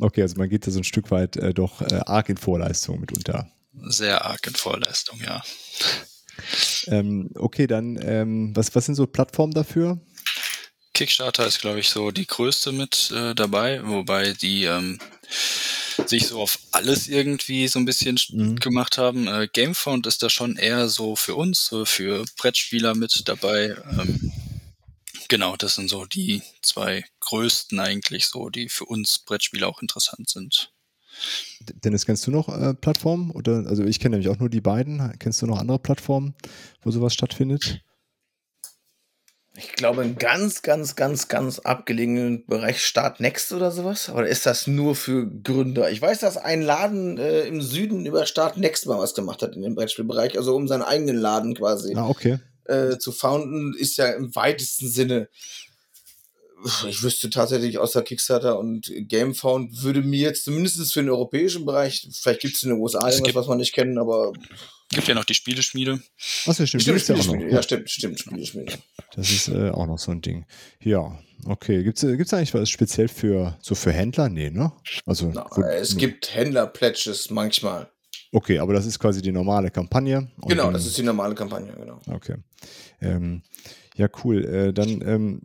Okay, also man geht da so ein Stück weit äh, doch äh, arg in Vorleistung mitunter. Sehr arg in Vorleistung, ja. Ähm, okay, dann ähm, was, was sind so Plattformen dafür? Kickstarter ist, glaube ich, so die größte mit äh, dabei, wobei die ähm, sich so auf alles irgendwie so ein bisschen mhm. gemacht haben. Äh, Gamefound ist da schon eher so für uns, so für Brettspieler mit dabei. Ähm, genau, das sind so die zwei größten eigentlich so, die für uns Brettspieler auch interessant sind. Dennis, kennst du noch äh, Plattformen? Oder, also ich kenne nämlich auch nur die beiden. Kennst du noch andere Plattformen, wo sowas stattfindet? Ich glaube, ein ganz, ganz, ganz, ganz abgelegenen Bereich Start Next oder sowas. Oder ist das nur für Gründer? Ich weiß, dass ein Laden äh, im Süden über Start Next mal was gemacht hat in dem Brettspielbereich, also um seinen eigenen Laden quasi ah, okay. äh, zu founden, ist ja im weitesten Sinne ich wüsste tatsächlich außer Kickstarter und Gamefound würde mir jetzt zumindest für den europäischen Bereich, vielleicht gibt es in den USA irgendwas, was man nicht kennen, aber. Gibt ja noch die Spieleschmiede. Achso, stimmt, stimmt Spieleschmiede. Ja, stimmt, stimmt, Spieleschmiede. Das ist äh, auch noch so ein Ding. Ja, okay. Gibt es äh, eigentlich was speziell für so für Händler? Nee, ne? Also, Na, wo, es gibt Händler-Pledges manchmal. Okay, aber das ist quasi die normale Kampagne. Genau, das ist die normale Kampagne, genau. Okay. Ähm, ja, cool. Äh, dann ähm,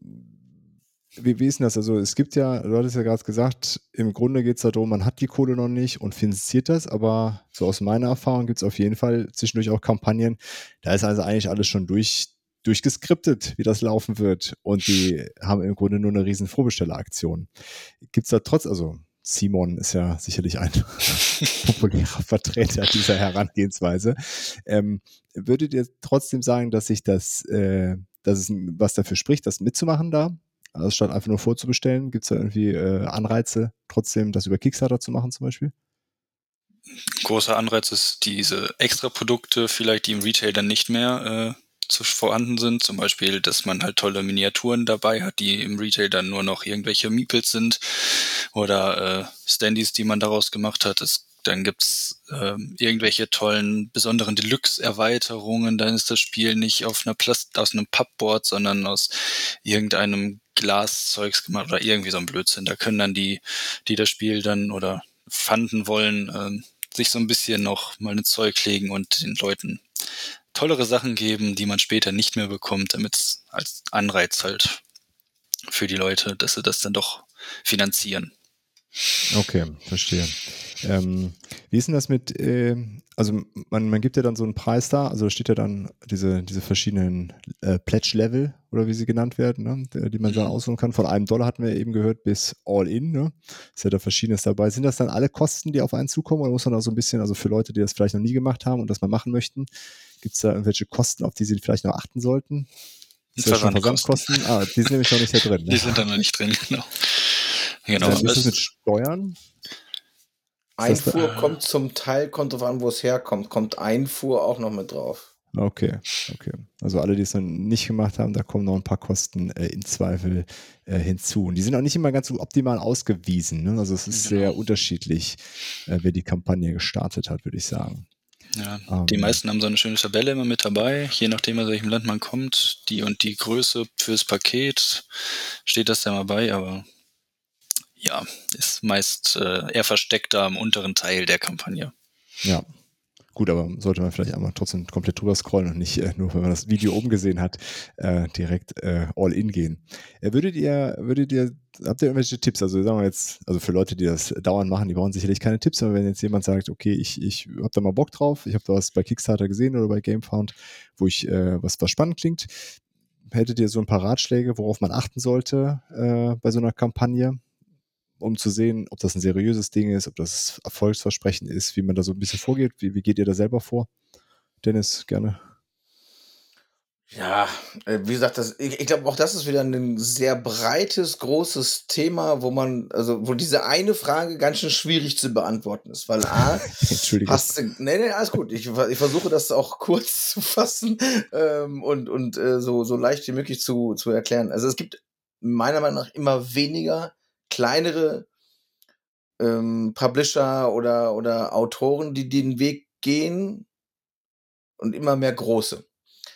wie, wie ist denn das? Also es gibt ja, du hattest ja gerade gesagt, im Grunde geht es darum, man hat die Kohle noch nicht und finanziert das, aber so aus meiner Erfahrung gibt es auf jeden Fall zwischendurch auch Kampagnen, da ist also eigentlich alles schon durch, durchgeskriptet, wie das laufen wird und die haben im Grunde nur eine riesen Vorbestelleraktion. Gibt es da trotz, also Simon ist ja sicherlich ein populärer Vertreter dieser Herangehensweise. Ähm, würdet ihr trotzdem sagen, dass sich das, äh, dass es was dafür spricht, das mitzumachen da? Also statt einfach nur vorzubestellen, gibt es da irgendwie äh, Anreize, trotzdem das über Kickstarter zu machen zum Beispiel? Großer Anreiz ist diese Extra-Produkte, vielleicht die im Retail dann nicht mehr äh, zu, vorhanden sind. Zum Beispiel, dass man halt tolle Miniaturen dabei hat, die im Retail dann nur noch irgendwelche Meeples sind oder äh, Standys, die man daraus gemacht hat. Es dann gibt's ähm, irgendwelche tollen, besonderen Deluxe-Erweiterungen. Dann ist das Spiel nicht auf einer Plast aus einem Pappboard, sondern aus irgendeinem Glaszeugs gemacht oder irgendwie so ein Blödsinn. Da können dann die, die das Spiel dann oder fanden wollen, ähm, sich so ein bisschen noch mal ein Zeug legen und den Leuten tollere Sachen geben, die man später nicht mehr bekommt, damit es als Anreiz halt für die Leute, dass sie das dann doch finanzieren. Okay, verstehe. Ähm, wie ist denn das mit, äh, also man, man gibt ja dann so einen Preis da, also da steht ja dann diese, diese verschiedenen äh, Pledge-Level oder wie sie genannt werden, ne, die man dann mhm. auswählen kann. Von einem Dollar hatten wir eben gehört bis All-In, ne? Ist ja da verschiedenes dabei. Sind das dann alle Kosten, die auf einen zukommen oder muss man da so ein bisschen, also für Leute, die das vielleicht noch nie gemacht haben und das mal machen möchten, gibt es da irgendwelche Kosten, auf die sie vielleicht noch achten sollten? Ist das schon Versandkosten? Ah, die sind nämlich noch nicht da drin. Ne? Die sind da noch nicht drin, genau. Genau. Äh, ist das mit Steuern? Einfuhr das, kommt zum Teil, kommt drauf an, wo es herkommt, kommt Einfuhr auch noch mit drauf. Okay, okay. Also alle, die es noch nicht gemacht haben, da kommen noch ein paar Kosten äh, im Zweifel äh, hinzu. Und die sind auch nicht immer ganz so optimal ausgewiesen. Ne? Also es ist genau. sehr unterschiedlich, äh, wer die Kampagne gestartet hat, würde ich sagen. Ja, um, die ähm. meisten haben so eine schöne Tabelle immer mit dabei, je nachdem, aus welchem Land man kommt. Die und die Größe fürs Paket steht das da mal bei, aber ja, ist meist äh, eher versteckt da im unteren Teil der Kampagne. Ja. Gut, aber sollte man vielleicht einmal trotzdem komplett drüber scrollen und nicht äh, nur, wenn man das Video oben gesehen hat, äh, direkt äh, all in gehen. Äh, würdet ihr, würdet ihr, habt ihr irgendwelche Tipps? Also sagen wir jetzt, also für Leute, die das dauernd machen, die brauchen sicherlich keine Tipps, aber wenn jetzt jemand sagt, okay, ich, ich habe da mal Bock drauf, ich habe da was bei Kickstarter gesehen oder bei Gamefound, wo ich äh, was, was spannend klingt, hättet ihr so ein paar Ratschläge, worauf man achten sollte äh, bei so einer Kampagne? Um zu sehen, ob das ein seriöses Ding ist, ob das Erfolgsversprechen ist, wie man da so ein bisschen vorgeht. Wie, wie geht ihr da selber vor? Dennis, gerne. Ja, äh, wie gesagt, das, ich, ich glaube auch das ist wieder ein sehr breites, großes Thema, wo man, also wo diese eine Frage ganz schön schwierig zu beantworten ist, weil A, Entschuldigung. Hast du, nee, nee, alles gut. Ich, ich versuche das auch kurz zu fassen ähm, und, und äh, so, so leicht wie möglich zu, zu erklären. Also es gibt meiner Meinung nach immer weniger kleinere ähm, Publisher oder, oder Autoren, die den Weg gehen und immer mehr große.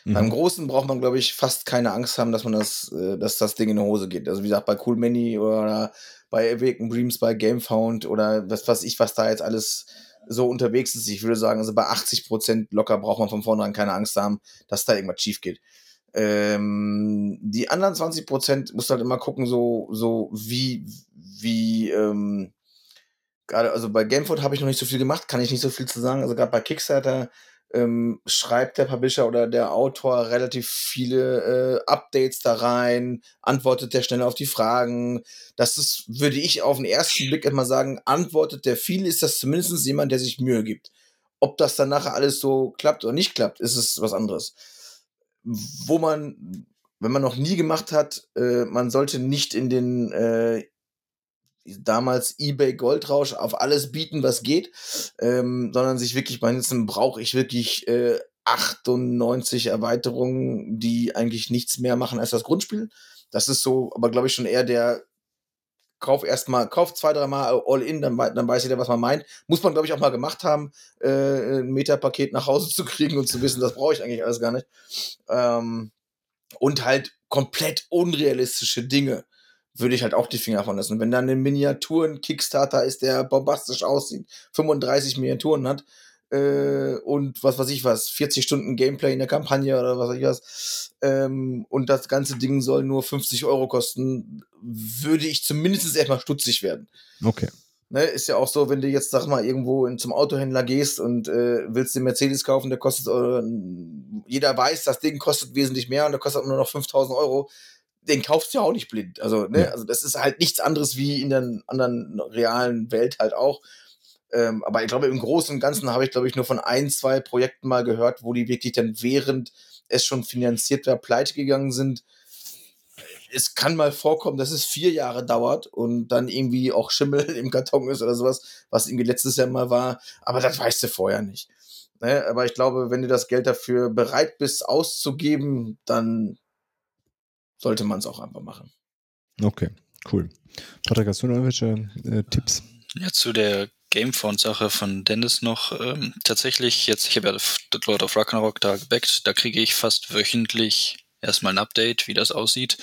Mhm. Beim Großen braucht man, glaube ich, fast keine Angst haben, dass man das, äh, dass das Ding in die Hose geht. Also wie gesagt, bei Cool Many oder bei Awaken Dreams, bei Gamefound oder was weiß ich, was da jetzt alles so unterwegs ist. Ich würde sagen, also bei 80 Prozent locker braucht man von vornherein keine Angst haben, dass da irgendwas schief geht. Ähm, die anderen 20 Prozent musst halt immer gucken, so, so wie, wie, ähm, gerade, also bei Gamefoot habe ich noch nicht so viel gemacht, kann ich nicht so viel zu sagen. Also gerade bei Kickstarter ähm, schreibt der Publisher oder der Autor relativ viele äh, Updates da rein, antwortet der schnell auf die Fragen. Das ist, würde ich auf den ersten Blick immer sagen, antwortet der viel, ist das zumindest jemand, der sich Mühe gibt. Ob das dann nachher alles so klappt oder nicht klappt, ist es was anderes. Wo man, wenn man noch nie gemacht hat, äh, man sollte nicht in den äh, damals eBay Goldrausch auf alles bieten, was geht, ähm, sondern sich wirklich, meistens brauche ich wirklich äh, 98 Erweiterungen, die eigentlich nichts mehr machen als das Grundspiel. Das ist so, aber glaube ich schon eher der Kauf erstmal, kauf zwei, dreimal all in, dann, dann weiß jeder, was man meint. Muss man, glaube ich, auch mal gemacht haben, äh, ein Metapaket nach Hause zu kriegen und zu wissen, das brauche ich eigentlich alles gar nicht. Ähm, und halt komplett unrealistische Dinge würde ich halt auch die Finger von lassen. Wenn dann ein Miniaturen-Kickstarter ist, der bombastisch aussieht, 35 Miniaturen hat äh, und was weiß ich was, 40 Stunden Gameplay in der Kampagne oder was weiß ich was, ähm, und das ganze Ding soll nur 50 Euro kosten, würde ich zumindest erstmal stutzig werden. Okay. Ne, ist ja auch so, wenn du jetzt, sag mal, irgendwo in, zum Autohändler gehst und äh, willst den Mercedes kaufen, der kostet, äh, jeder weiß, das Ding kostet wesentlich mehr und der kostet nur noch 5000 Euro den kaufst du ja auch nicht blind. Also, ne, ja. also das ist halt nichts anderes wie in der anderen realen Welt halt auch. Ähm, aber ich glaube, im Großen und Ganzen habe ich, glaube ich, nur von ein, zwei Projekten mal gehört, wo die wirklich dann während es schon finanziert war, pleite gegangen sind. Es kann mal vorkommen, dass es vier Jahre dauert und dann irgendwie auch Schimmel im Karton ist oder sowas, was irgendwie letztes Jahr mal war. Aber das weißt du vorher nicht. Ne? Aber ich glaube, wenn du das Geld dafür bereit bist auszugeben, dann sollte man es auch einfach machen. Okay, cool. Patrick, hast du noch irgendwelche äh, Tipps? Ja, zu der Gamefound-Sache von Dennis noch. Ähm, tatsächlich, jetzt, ich habe ja Lord of Ragnarok da gebackt, da kriege ich fast wöchentlich erstmal ein Update, wie das aussieht.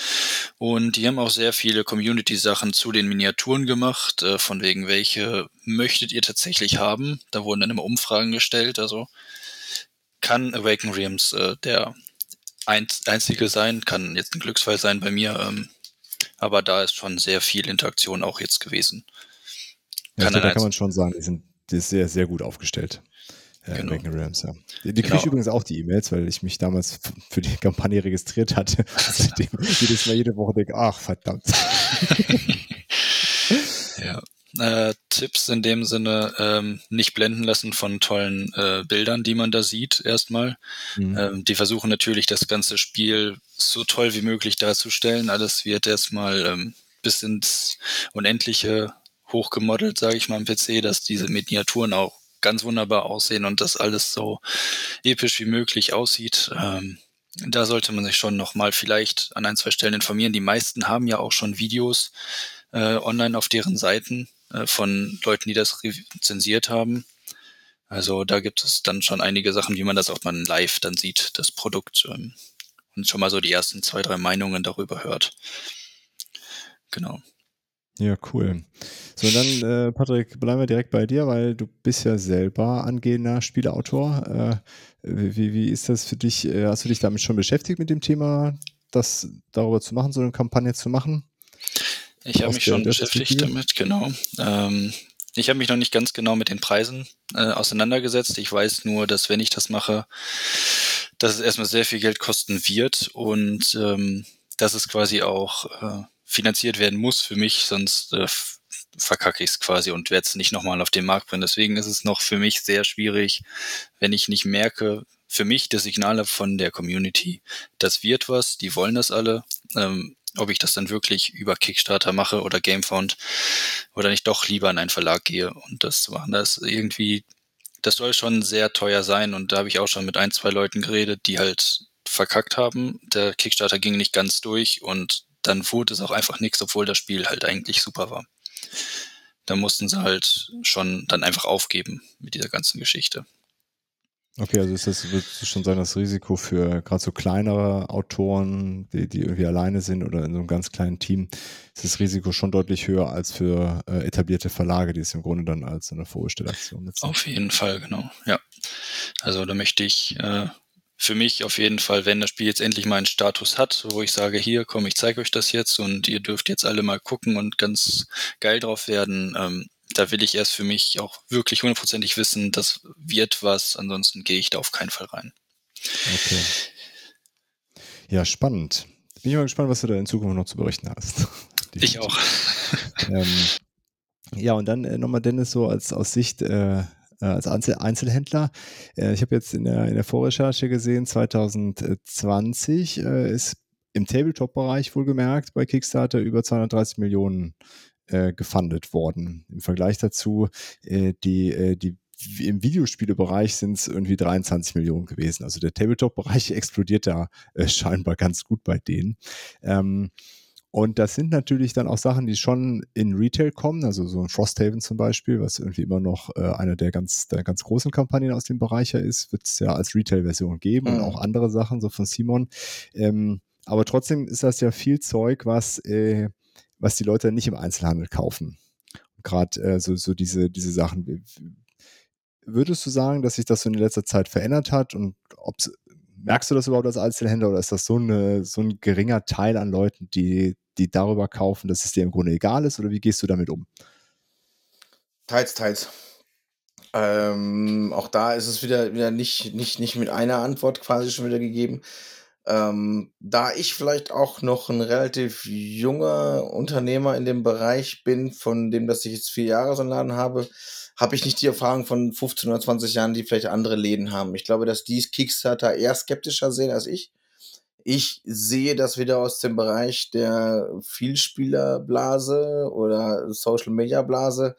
Und die haben auch sehr viele Community-Sachen zu den Miniaturen gemacht, äh, von wegen, welche möchtet ihr tatsächlich haben. Da wurden dann immer Umfragen gestellt, also kann Awaken Realms äh, der einzige sein, kann jetzt ein Glücksfall sein bei mir, ähm, aber da ist schon sehr viel Interaktion auch jetzt gewesen. Ja, kann da kann man schon sagen, die sind, die ist sehr, sehr gut aufgestellt. Äh, genau. Rams, ja. Die, die genau. kriege ich übrigens auch die E-Mails, weil ich mich damals für die Kampagne registriert hatte. Seitdem jedes Mal jede Woche denke, ach verdammt. ja äh, Tipps in dem Sinne ähm, nicht blenden lassen von tollen äh, Bildern, die man da sieht, erstmal. Mhm. Ähm, die versuchen natürlich das ganze Spiel so toll wie möglich darzustellen. Alles wird erstmal ähm, bis ins Unendliche hochgemodelt, sage ich mal, am PC, dass diese Miniaturen auch ganz wunderbar aussehen und das alles so episch wie möglich aussieht. Ähm, da sollte man sich schon nochmal vielleicht an ein, zwei Stellen informieren. Die meisten haben ja auch schon Videos äh, online auf deren Seiten, äh, von Leuten, die das rezensiert haben. Also da gibt es dann schon einige Sachen, wie man das auch mal live dann sieht, das Produkt ähm, und schon mal so die ersten zwei, drei Meinungen darüber hört. Genau. Ja, cool. So, dann, äh, Patrick, bleiben wir direkt bei dir, weil du bist ja selber angehender Spieleautor. Äh, wie, wie ist das für dich? Äh, hast du dich damit schon beschäftigt mit dem Thema, das darüber zu machen, so eine Kampagne zu machen? Ich habe mich schon beschäftigt damit, genau. Ähm, ich habe mich noch nicht ganz genau mit den Preisen äh, auseinandergesetzt. Ich weiß nur, dass wenn ich das mache, dass es erstmal sehr viel Geld kosten wird und ähm, dass es quasi auch äh, finanziert werden muss für mich, sonst äh, verkacke ich es quasi und werde es nicht nochmal auf den Markt bringen. Deswegen ist es noch für mich sehr schwierig, wenn ich nicht merke, für mich das Signal von der Community, das wird was, die wollen das alle, ähm, ob ich das dann wirklich über Kickstarter mache oder Gamefound oder nicht doch lieber in einen Verlag gehe und das machen. Das irgendwie, das soll schon sehr teuer sein und da habe ich auch schon mit ein, zwei Leuten geredet, die halt verkackt haben. Der Kickstarter ging nicht ganz durch und dann wurde es auch einfach nichts, obwohl das Spiel halt eigentlich super war. Da mussten sie halt schon dann einfach aufgeben mit dieser ganzen Geschichte. Okay, also ist das, würdest du schon sagen, das Risiko für gerade so kleinere Autoren, die, die irgendwie alleine sind oder in so einem ganz kleinen Team, ist das Risiko schon deutlich höher als für äh, etablierte Verlage, die es im Grunde dann als eine Vorbestellaktion nutzen. Auf jeden Fall, genau, ja. Also da möchte ich äh, für mich auf jeden Fall, wenn das Spiel jetzt endlich mal einen Status hat, wo ich sage, hier, komm, ich zeige euch das jetzt und ihr dürft jetzt alle mal gucken und ganz geil drauf werden, ähm, da will ich erst für mich auch wirklich hundertprozentig wissen, das wird was, ansonsten gehe ich da auf keinen Fall rein. Okay. Ja, spannend. Bin ich mal gespannt, was du da in Zukunft noch zu berichten hast. ich auch. ähm, ja, und dann äh, nochmal Dennis so als aus Sicht äh, äh, als Einzel Einzelhändler. Äh, ich habe jetzt in der, in der Vorrecherche gesehen, 2020 äh, ist im Tabletop-Bereich wohlgemerkt bei Kickstarter über 230 Millionen äh, gefundet worden. Im Vergleich dazu, äh, die, äh, die im Videospielebereich sind es irgendwie 23 Millionen gewesen. Also der Tabletop-Bereich explodiert da äh, scheinbar ganz gut bei denen. Ähm, und das sind natürlich dann auch Sachen, die schon in Retail kommen, also so ein Frosthaven zum Beispiel, was irgendwie immer noch äh, eine der ganz, der ganz großen Kampagnen aus dem Bereich ist, wird es ja als Retail-Version geben mhm. und auch andere Sachen, so von Simon. Ähm, aber trotzdem ist das ja viel Zeug, was, äh, was die Leute nicht im Einzelhandel kaufen. Gerade äh, so, so diese, diese Sachen. Würdest du sagen, dass sich das so in letzter Zeit verändert hat und ob merkst du das überhaupt als Einzelhändler oder ist das so, eine, so ein geringer Teil an Leuten, die, die darüber kaufen, dass es dir im Grunde egal ist oder wie gehst du damit um? Teils, teils. Ähm, auch da ist es wieder, wieder nicht, nicht, nicht mit einer Antwort quasi schon wieder gegeben. Ähm, da ich vielleicht auch noch ein relativ junger Unternehmer in dem Bereich bin, von dem, dass ich jetzt vier Jahre so einen Laden habe, habe ich nicht die Erfahrung von 15 oder 20 Jahren, die vielleicht andere Läden haben. Ich glaube, dass die Kickstarter eher skeptischer sehen als ich. Ich sehe das wieder aus dem Bereich der Vielspielerblase oder Social Media Blase.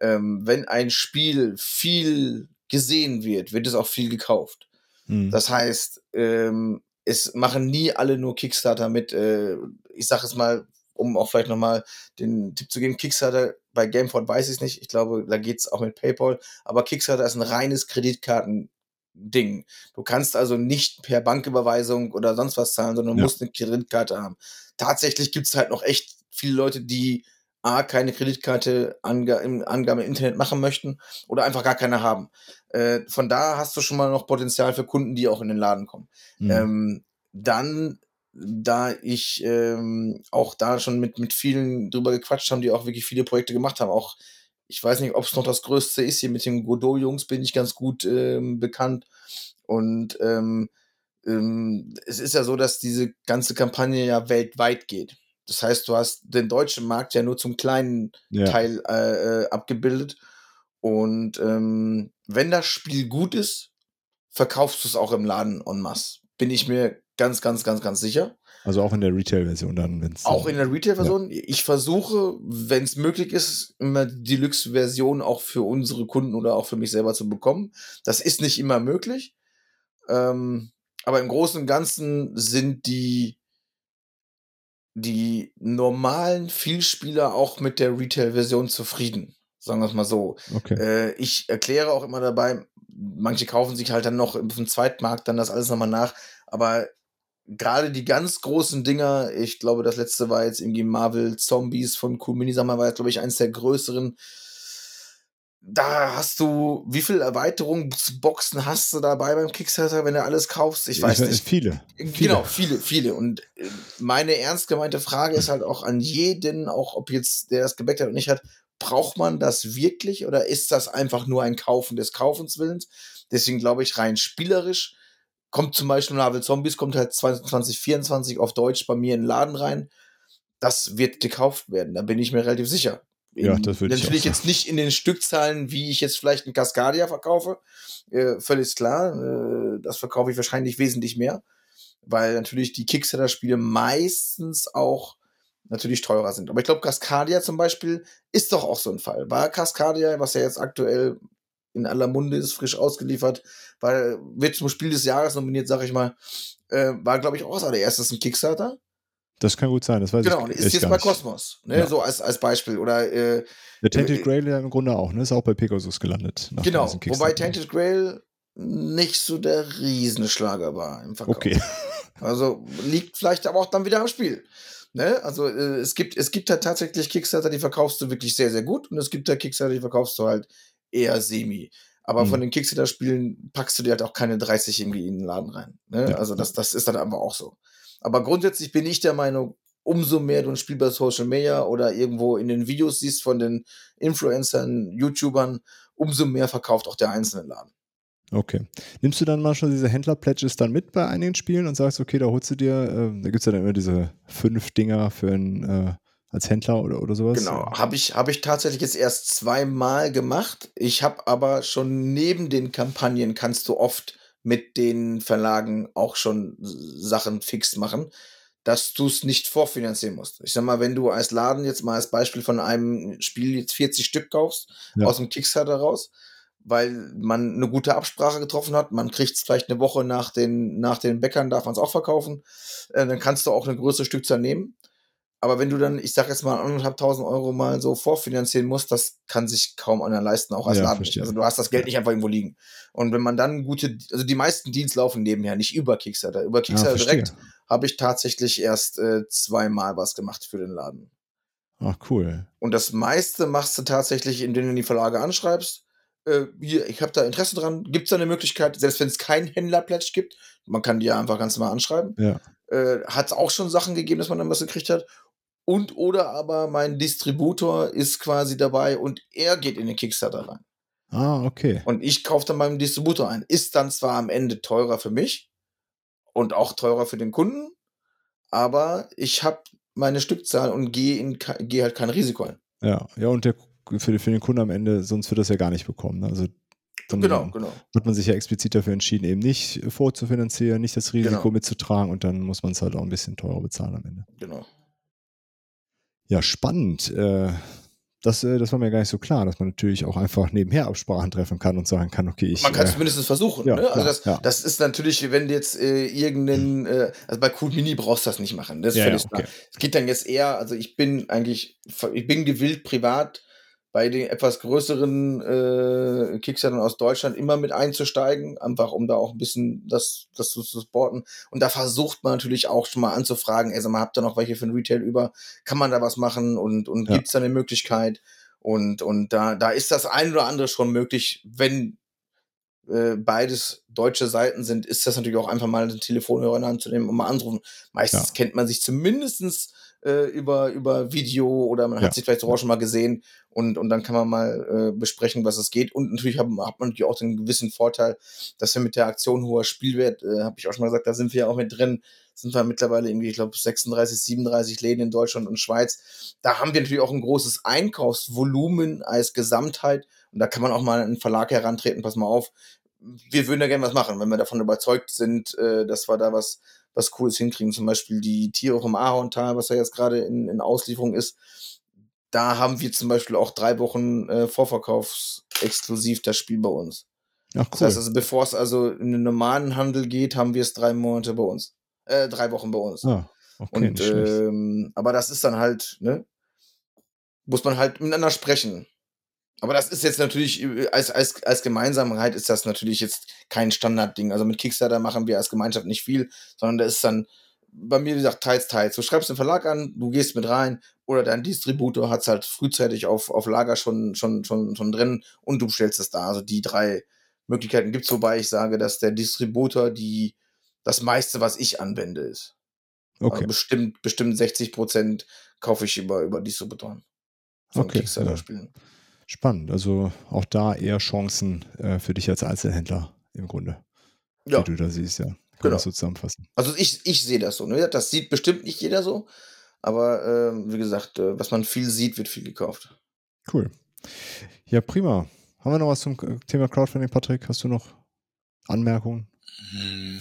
Ähm, wenn ein Spiel viel gesehen wird, wird es auch viel gekauft. Mhm. Das heißt, ähm, es machen nie alle nur Kickstarter mit, äh, ich sage es mal, um auch vielleicht nochmal den Tipp zu geben, Kickstarter bei Gameford weiß ich es nicht. Ich glaube, da geht es auch mit PayPal. Aber Kickstarter ist ein reines Kreditkartending. Du kannst also nicht per Banküberweisung oder sonst was zahlen, sondern ja. musst eine Kreditkarte haben. Tatsächlich gibt es halt noch echt viele Leute, die A, keine Kreditkarte Ange im Angabe im Internet machen möchten oder einfach gar keine haben. Äh, von da hast du schon mal noch Potenzial für Kunden, die auch in den Laden kommen. Mhm. Ähm, dann da ich ähm, auch da schon mit, mit vielen drüber gequatscht haben, die auch wirklich viele Projekte gemacht haben. Auch, ich weiß nicht, ob es noch das Größte ist, hier mit den Godot-Jungs bin ich ganz gut ähm, bekannt. Und ähm, ähm, es ist ja so, dass diese ganze Kampagne ja weltweit geht. Das heißt, du hast den deutschen Markt ja nur zum kleinen ja. Teil äh, äh, abgebildet. Und ähm, wenn das Spiel gut ist, verkaufst du es auch im Laden en masse. Bin ich mir Ganz, ganz, ganz, ganz sicher. Also auch in der Retail-Version dann, wenn es. Auch in der Retail-Version. Ja. Ich versuche, wenn es möglich ist, immer die Deluxe-Version auch für unsere Kunden oder auch für mich selber zu bekommen. Das ist nicht immer möglich. Ähm, aber im Großen und Ganzen sind die, die normalen Vielspieler auch mit der Retail-Version zufrieden. Sagen wir es mal so. Okay. Äh, ich erkläre auch immer dabei, manche kaufen sich halt dann noch im Zweitmarkt dann das alles nochmal nach. Aber gerade die ganz großen Dinger, ich glaube, das letzte war jetzt irgendwie Marvel Zombies von Cool mal, war, glaube ich, eins der größeren. Da hast du, wie viele Erweiterungsboxen hast du dabei beim Kickstarter, wenn du alles kaufst? Ich weiß ich, nicht. Viele. Genau, viele, viele. Und äh, meine ernst gemeinte Frage ist halt auch an jeden, auch ob jetzt der das gebackt hat oder nicht hat, braucht man das wirklich oder ist das einfach nur ein Kaufen des Kaufens Willens? Deswegen glaube ich, rein spielerisch kommt zum Beispiel Marvel Zombies, kommt halt 2024 auf Deutsch bei mir in den Laden rein. Das wird gekauft werden, da bin ich mir relativ sicher. In, ja, das würde ich Natürlich jetzt nicht in den Stückzahlen, wie ich jetzt vielleicht einen Cascadia verkaufe. Äh, völlig klar. Äh, das verkaufe ich wahrscheinlich wesentlich mehr. Weil natürlich die Kickstarter-Spiele meistens auch natürlich teurer sind. Aber ich glaube, Cascadia zum Beispiel ist doch auch so ein Fall. War Cascadia, was ja jetzt aktuell in aller Munde ist, frisch ausgeliefert, weil wird zum Spiel des Jahres nominiert, sag ich mal, äh, war, glaube ich, auch als allererstes ein Kickstarter. Das kann gut sein, das weiß genau, ich Genau, ist jetzt bei Kosmos, ne, ja. so als, als Beispiel. Oder, äh, Der Tainted äh, Grail ja im Grunde auch, ne, ist auch bei Pegasus gelandet. Genau, wobei Tainted Grail nicht so der Riesenschlager war im Verkauf. Okay. Also liegt vielleicht aber auch dann wieder am Spiel. Ne? Also äh, es gibt es gibt halt tatsächlich Kickstarter, die verkaufst du wirklich sehr sehr gut und es gibt da Kickstarter, die verkaufst du halt eher semi. Aber Mhm. von den Kickstarter-Spielen packst du dir halt auch keine 30 irgendwie in den Laden rein. Ne? Ja. Also das, das ist dann einfach auch so. Aber grundsätzlich bin ich der Meinung, umso mehr du ein Spiel bei Social Media oder irgendwo in den Videos siehst von den Influencern, YouTubern, umso mehr verkauft auch der einzelne Laden. Okay. Nimmst du dann mal schon diese Händler-Pledges dann mit bei einigen Spielen und sagst, okay, da holst du dir, äh, da gibt es ja dann immer diese fünf Dinger für ein, äh, als Händler oder, oder sowas? Genau, habe ich, hab ich tatsächlich jetzt erst zweimal gemacht. Ich habe aber schon neben den Kampagnen kannst du oft mit den Verlagen auch schon Sachen fix machen, dass du es nicht vorfinanzieren musst. Ich sag mal, wenn du als Laden jetzt mal als Beispiel von einem Spiel jetzt 40 Stück kaufst, Ja. aus dem Kickstarter raus, weil man eine gute Absprache getroffen hat, man kriegt es vielleicht eine Woche nach den, nach den Bäckern, darf man es auch verkaufen, äh, dann kannst du auch eine größere Stückzahl nehmen. Aber wenn du dann, ich sag jetzt mal, anderthalbtausend Euro mal so vorfinanzieren musst, das kann sich kaum einer leisten, auch als Ja, Laden. verstehe. Also du hast das Geld Ja. nicht einfach irgendwo liegen. Und wenn man dann gute, also die meisten Deals laufen nebenher, nicht über Kickstarter. Über Kickstarter verstehe. direkt habe ich tatsächlich erst äh, zweimal was gemacht für den Laden. Ach, cool. Und das meiste machst du tatsächlich, indem du die Verlage anschreibst. Äh, hier, ich habe da Interesse dran. Gibt es da eine Möglichkeit, selbst wenn es keinen Händler-Pledge gibt, man kann die ja einfach ganz normal anschreiben. Ja. Äh, hat es auch schon Sachen gegeben, dass man dann was gekriegt hat. Und oder aber mein Distributor ist quasi dabei und er geht in den Kickstarter rein. Ah, okay. Und ich kaufe dann beim Distributor ein. Ist dann zwar am Ende teurer für mich und auch teurer für den Kunden, aber ich habe meine Stückzahl und gehe gehe halt kein Risiko ein. Ja, ja, und der, für, für den Kunden am Ende, sonst wird das ja gar nicht bekommen. Ne? Also dann Genau, genau. wird man sich ja explizit dafür entschieden, eben nicht vorzufinanzieren, nicht das Risiko Genau. mitzutragen und dann muss man es halt auch ein bisschen teurer bezahlen am Ende. genau. Ja, spannend. Äh, das, äh, das war mir gar nicht so klar, dass man natürlich auch einfach nebenher Absprachen treffen kann und sagen kann, okay, ich. Man kann es äh, zumindest versuchen. ja, ne? Also klar, das, ja. das ist natürlich, wenn du jetzt äh, irgendeinen, äh, also bei Cool Mini brauchst du das nicht machen. Das ist ja, ja, völlig klar. okay. Es geht dann jetzt eher, also ich bin eigentlich, ich bin gewillt privat bei den etwas größeren äh, Kickstartern aus Deutschland immer mit einzusteigen, einfach um da auch ein bisschen das, das zu supporten. Und da versucht man natürlich auch schon mal anzufragen, ey, sag mal, habt ihr noch welche für ein Retail über? Kann man da was machen und, und Ja. gibt's da eine Möglichkeit? Und, und da, da ist das ein oder andere schon möglich, wenn äh, beides deutsche Seiten sind, ist das natürlich auch einfach mal den Telefonhörer in die Hand zu nehmen und mal anrufen. Meistens Ja. kennt man sich zumindestens äh, über, über Video oder man Ja. hat sich vielleicht sogar schon mal gesehen und, und dann kann man mal äh, besprechen, was es geht. Und natürlich hat, hat man natürlich auch den gewissen Vorteil, dass wir mit der Aktion hoher Spielwert, äh, habe ich auch schon mal gesagt, da sind wir ja auch mit drin, sind wir mittlerweile irgendwie, ich glaube, 36, 37 Läden in Deutschland und Schweiz. Da haben wir natürlich auch ein großes Einkaufsvolumen als Gesamtheit. Und da kann man auch mal einen Verlag herantreten, pass mal auf, wir würden da gerne was machen, wenn wir davon überzeugt sind, äh, dass wir da was, was Cooles hinkriegen. Zum Beispiel die Tiere vom Ahorntal, was ja jetzt gerade in, in Auslieferung ist. Da haben wir zum Beispiel auch drei Wochen äh, Vorverkaufsexklusiv das Spiel bei uns. Ach, Das cool. heißt also, bevor es also in den normalen Handel geht, haben wir es drei Monate bei uns. Äh, drei Wochen bei uns. ah, okay, Und ähm, aber das ist dann halt, ne? Muss man halt miteinander sprechen. Aber das ist jetzt natürlich, äh, als, als, als Gemeinsamkeit ist das natürlich jetzt kein Standardding. Also mit Kickstarter machen wir als Gemeinschaft nicht viel, sondern da ist dann bei mir, wie gesagt, teils, teils. Du schreibst den Verlag an, du gehst mit rein oder dein Distributor hat es halt frühzeitig auf, auf Lager schon, schon, schon, schon drin und du bestellst es da. Also die drei Möglichkeiten gibt's, wobei ich sage, dass der Distributor die das meiste, was ich anwende, ist. Also Okay. bestimmt, bestimmt 60 Prozent kaufe ich über, über Distributoren von Okay, Kickstarter-Spielen. Spannend. Also auch da eher Chancen äh, für dich als Einzelhändler im Grunde. Ja, Wie du da siehst, ja. Kann man Genau. das so zusammenfassen. also ich, ich sehe das so. Ne? Das sieht bestimmt nicht jeder so, aber ähm, wie gesagt, äh, was man viel sieht, wird viel gekauft. Cool. Ja, prima. Haben wir noch was zum äh, Thema Crowdfunding, Patrick? Hast du noch Anmerkungen? Hm,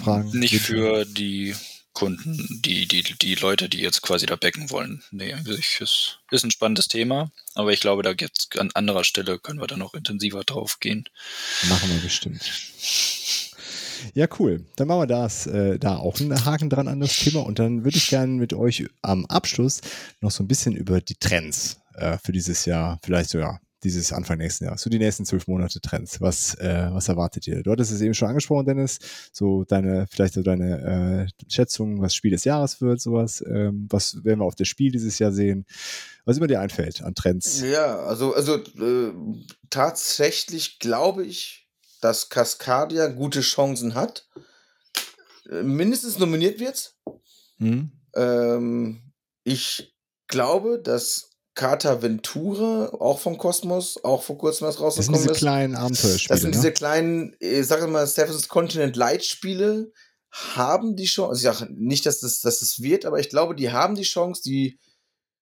Fragen, Nicht für die Kunden, die, die, die Leute, die jetzt quasi da backen wollen. Nee, ich, ist, ist ein spannendes Thema, aber ich glaube, da jetzt an anderer Stelle können wir da noch intensiver drauf gehen. Machen wir bestimmt. Ja, cool. Dann machen wir das, äh, da auch einen Haken dran an das Thema und dann würde ich gerne mit euch am Abschluss noch so ein bisschen über die Trends äh, für dieses Jahr, vielleicht sogar dieses Anfang nächsten Jahres, so die nächsten zwölf Monate Trends? Was, äh, was erwartet ihr? Du hattest es eben schon angesprochen, Dennis, so deine, vielleicht so deine äh, Schätzung, was Spiel des Jahres wird, sowas. Ähm, was werden wir auf das Spiel dieses Jahr sehen? Was immer dir einfällt an Trends? Ja, also, also äh, tatsächlich glaube ich, dass Cascadia gute Chancen hat. Äh, mindestens nominiert wird. Hm? Ähm, ich glaube, dass Carta Ventura, auch von Kosmos, auch vor kurzem was Das sind rausgekommen diese ist. kleinen Abenteuerspiele, Das sind ne? diese kleinen, ich sage mal, Seven's Continent Light Spiele, haben die Chance, also ich sage nicht, dass das, dass das wird, aber ich glaube, die haben die Chance, die,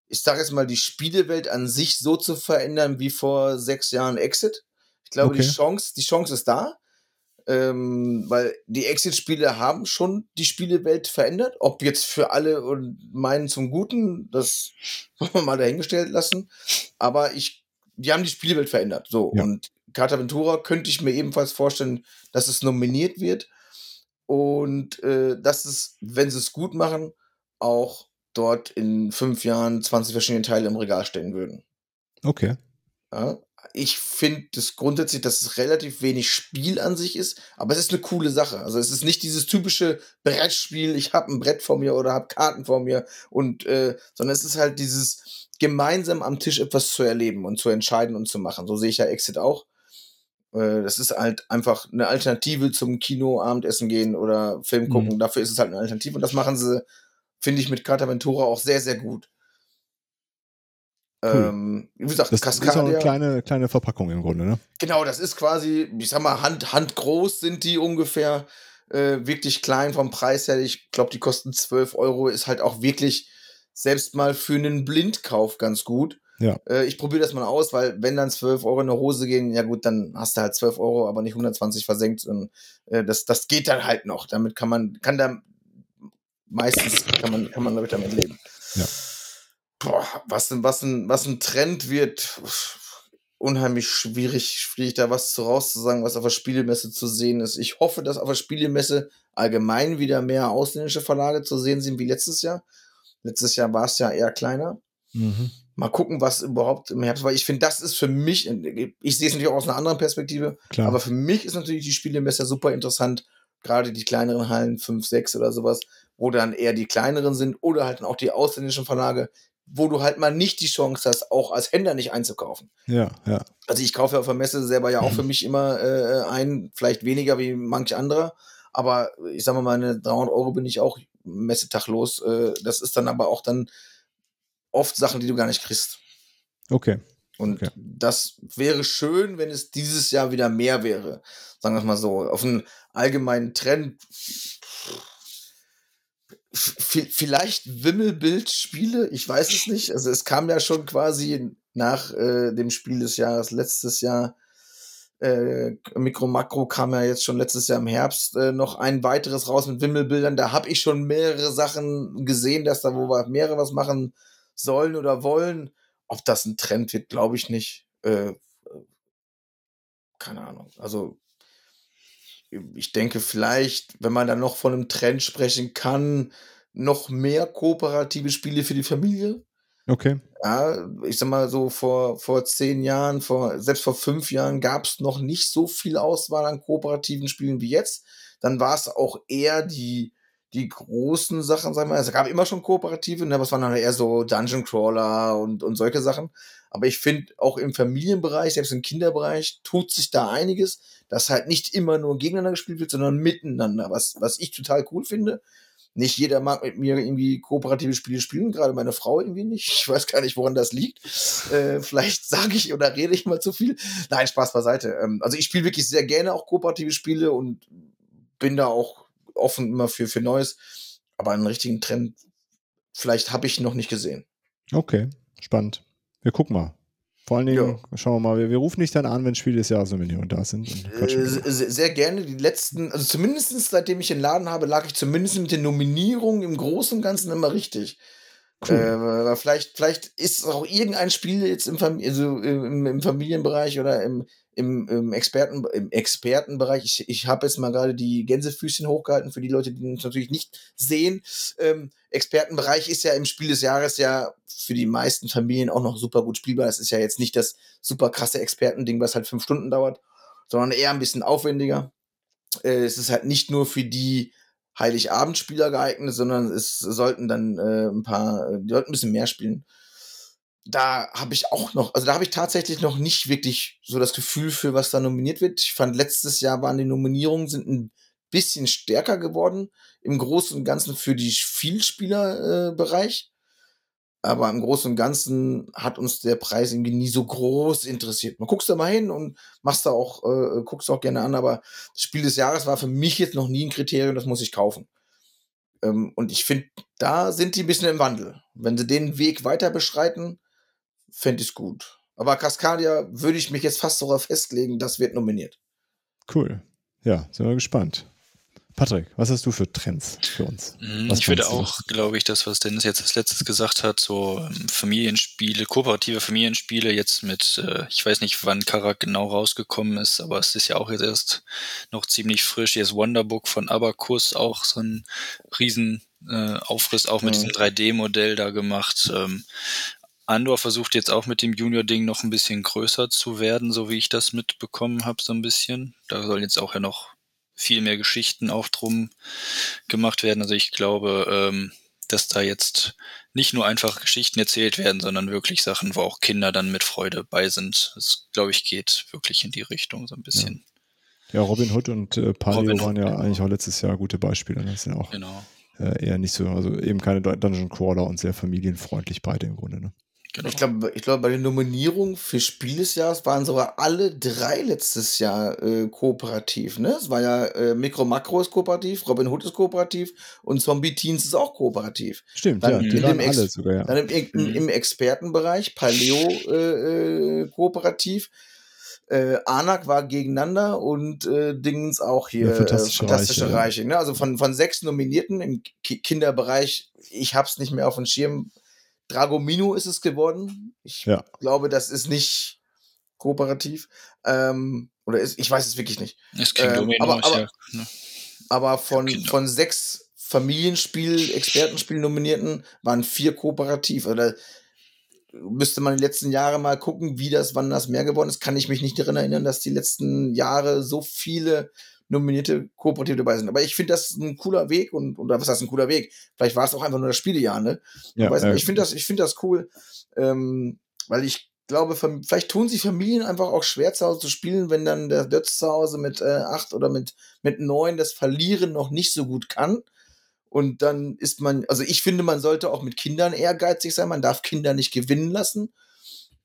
ich sage jetzt mal, die Spielewelt an sich so zu verändern wie vor sechs Jahren Exit. Ich glaube, die Okay. Chance, die Chance ist da. Ähm, weil die Exit-Spiele haben schon die Spielewelt verändert. Ob jetzt für alle und meinen zum Guten, das wollen wir mal dahingestellt lassen. Aber ich, die haben die Spielewelt verändert. So. Ja. Und Carta Ventura könnte ich mir ebenfalls vorstellen, dass es nominiert wird. Und äh, dass es, wenn sie es gut machen, auch dort in fünf Jahren 20 verschiedene Teile im Regal stehen würden. Okay. Ja, ich finde das grundsätzlich, dass es relativ wenig Spiel an sich ist, aber es ist eine coole Sache. Also es ist nicht dieses typische Brettspiel, ich habe ein Brett vor mir oder habe Karten vor mir und äh, sondern es ist halt dieses gemeinsam am Tisch etwas zu erleben und zu entscheiden und zu machen. So sehe ich ja Exit auch. Äh, Das ist halt einfach eine Alternative zum Kino, Abendessen gehen oder Film gucken. Dafür ist es halt eine Alternative und das machen sie, finde ich, mit Carta Ventura auch sehr, sehr gut. Cool. Ähm, wie gesagt, Das ist auch eine kleine, kleine Verpackung im Grunde, ne? Genau, das ist quasi, ich sag mal, Hand, handgroß sind die ungefähr. Äh, wirklich klein vom Preis her. Ich glaube, die kosten 12 Euro. Ist halt auch wirklich selbst mal für einen Blindkauf ganz gut. Ja. Äh, ich probiere das mal aus, weil wenn dann 12 Euro in eine Hose gehen, ja gut, dann hast du halt 12 Euro, aber nicht 120 versenkt. Und, äh, das, das geht dann halt noch. Damit kann man, kann da meistens kann man, kann man damit, damit leben. Ja. Boah, was, ein- was, ein, was ein Trend wird, unheimlich schwierig, schwierig da was zu rauszusagen, was auf der Spielemesse zu sehen ist. Ich hoffe, dass auf der Spielemesse allgemein wieder mehr ausländische Verlage zu sehen sind wie letztes Jahr. Letztes Jahr war es ja eher kleiner. Mhm. Mal gucken, was überhaupt im Herbst, weil ich finde, das ist für mich, ich sehe es natürlich auch aus einer anderen Perspektive, Klar. aber für mich ist natürlich die Spielemesse super interessant, gerade die kleineren Hallen, 5, 6 oder sowas, wo dann eher die kleineren sind oder halt auch die ausländischen Verlage, wo du halt mal nicht die Chance hast, auch als Händler nicht einzukaufen. ja, ja. Also ich kaufe ja auf der Messe selber ja auch für mich immer äh, ein, vielleicht weniger wie manch anderer, aber ich sag mal, meine 300 Euro bin ich auch Messetag los. Äh, das ist dann aber auch dann oft Sachen, die du gar nicht kriegst. Okay. Und Okay. das wäre schön, wenn es dieses Jahr wieder mehr wäre. Sagen wir es mal so. Auf einen allgemeinen Trend. Vielleicht Wimmelbildspiele, ich weiß es nicht. Also es kam ja schon quasi nach äh, dem Spiel des Jahres letztes Jahr. Äh, Mikro Makro kam ja jetzt schon letztes Jahr im Herbst äh, noch ein weiteres raus mit Wimmelbildern. Da habe ich schon mehrere Sachen gesehen, dass da wo wir mehrere was machen sollen oder wollen. Ob das ein Trend wird, glaube ich nicht. Äh, keine Ahnung. Also ich denke vielleicht, wenn man dann noch von einem Trend sprechen kann, noch mehr kooperative Spiele für die Familie. Okay. Ja, ich sag mal so vor, vor zehn Jahren, vor, selbst vor fünf Jahren gab es noch nicht so viel Auswahl an kooperativen Spielen wie jetzt. Dann war es auch eher die, die großen Sachen, sagen wir mal. Es gab immer schon kooperative, ne, aber es waren dann eher so Dungeon Crawler und, und solche Sachen. Aber ich finde, auch im Familienbereich, selbst im Kinderbereich, tut sich da einiges, dass halt nicht immer nur gegeneinander gespielt wird, sondern miteinander, was, was ich total cool finde. Nicht jeder mag mit mir irgendwie kooperative Spiele spielen, gerade meine Frau irgendwie nicht. Ich weiß gar nicht, woran das liegt. Äh, vielleicht sage ich oder rede ich mal zu viel. Nein, Spaß beiseite. Ähm, also ich spiele wirklich sehr gerne auch kooperative Spiele und bin da auch offen immer für, für Neues. Aber einen richtigen Trend, vielleicht habe ich noch nicht gesehen. Okay. Spannend. Wir gucken mal. Vor allen Dingen, schauen wir mal, wir, wir rufen dich dann an, wenn Spiele des Jahres Nominierungen da sind. und Äh, quatschen drüber. se- sehr gerne. Die letzten, also zumindest seitdem ich den Laden habe, lag ich zumindest mit den Nominierungen im Großen und Ganzen immer richtig. Cool. Äh, vielleicht, vielleicht ist auch irgendein Spiel jetzt im, Fam also im, im Familienbereich oder im, im, im, Experten, im Expertenbereich, ich, ich habe jetzt mal gerade die Gänsefüßchen hochgehalten für die Leute, die uns natürlich nicht sehen. Ähm, Expertenbereich ist ja im Spiel des Jahres ja für die meisten Familien auch noch super gut spielbar. Es ist ja jetzt nicht das super krasse Expertending, was halt fünf Stunden dauert, sondern eher ein bisschen aufwendiger. Äh, es ist halt nicht nur für die Heiligabendspieler geeignet, sondern es sollten dann äh, ein paar, die sollten ein bisschen mehr spielen da habe ich auch noch, also da habe ich tatsächlich noch nicht wirklich so das Gefühl für, was da nominiert wird. Ich fand, letztes Jahr waren die Nominierungen sind ein bisschen stärker geworden, im Großen und Ganzen für die Vielspielerbereich. Aber im Großen und Ganzen hat uns der Preis irgendwie nie so groß interessiert. Man guckst da mal hin und machst da auch, äh, guckst auch gerne an, aber das Spiel des Jahres war für mich jetzt noch nie ein Kriterium, das muss ich kaufen. Ähm, und ich finde, da sind die ein bisschen im Wandel. Wenn sie den Weg weiter beschreiten, fände ich gut. Aber Cascadia würde ich mich jetzt fast sogar festlegen, das wird nominiert. Cool. Ja, sind wir gespannt. Patrick, was hast du für Trends für uns? Mhm, was ich würde auch, glaube ich, das, was Dennis jetzt als letztes gesagt hat, so ähm, Familienspiele, kooperative Familienspiele, jetzt mit, äh, ich weiß nicht, wann Karak genau rausgekommen ist, aber es ist ja auch jetzt erst noch ziemlich frisch. Jetzt Wonderbook von Abacus, auch so ein riesen äh, Aufriss, auch mit ja. diesem 3D-Modell da gemacht. Andor versucht jetzt auch mit dem Junior-Ding noch ein bisschen größer zu werden, so wie ich das mitbekommen habe, so ein bisschen. Da sollen jetzt auch ja noch viel mehr Geschichten auch drum gemacht werden. Also ich glaube, ähm, dass da jetzt nicht nur einfach Geschichten erzählt werden, sondern wirklich Sachen, wo auch Kinder dann mit Freude bei sind. Das, glaube ich, geht wirklich in die Richtung so ein bisschen. Ja, ja Robin Hood und äh, Palio waren ja eigentlich auch letztes Jahr gute Beispiele. Das sind auch genau. äh, eher nicht so, also eben keine Dungeon Crawler und sehr familienfreundlich beide im Grunde. Ne? Genau. Ich glaube, ich glaub, bei den Nominierungen für Spiel des Jahres waren sogar alle drei letztes Jahr äh, kooperativ. Ne? Es war ja äh, Micro Macro ist kooperativ, Robin Hood ist kooperativ und Zombie Teens ist auch kooperativ. Stimmt, dann ja, die waren alle sogar, ja. Dann im, im, mhm. im Expertenbereich, Paleo äh, äh, kooperativ. Äh, Anak war gegeneinander und äh, Dingens auch hier ja, fantastische, fantastische Reiche. Reiche ne? Also von, von sechs Nominierten im Ki Kinderbereich, ich hab's nicht mehr auf dem Schirm, Dragomino ist es geworden. Ich ja. glaube, das ist nicht kooperativ. Ähm, oder ist, ich weiß es wirklich nicht. Kein ähm, aber, aber, ja, ne? aber von, von sechs Familienspiel, Expertenspiel nominierten waren vier kooperativ. Oder müsste man die letzten Jahre mal gucken, wie das, wann das mehr geworden ist. Kann ich mich nicht daran erinnern, dass die letzten Jahre so viele nominierte Kooperative dabei sind. Aber ich finde das ein cooler Weg und, oder was heißt ein cooler Weg? Vielleicht war es auch einfach nur das Spielejahr, ne? Ja, äh, ich finde das, ich finde das cool, ähm, weil ich glaube, vielleicht tun sich Familien einfach auch schwer zu Hause zu spielen, wenn dann der Dötz zu Hause mit äh, acht oder mit, mit neun das Verlieren noch nicht so gut kann. Und dann ist man, also ich finde, man sollte auch mit Kindern ehrgeizig sein. Man darf Kinder nicht gewinnen lassen.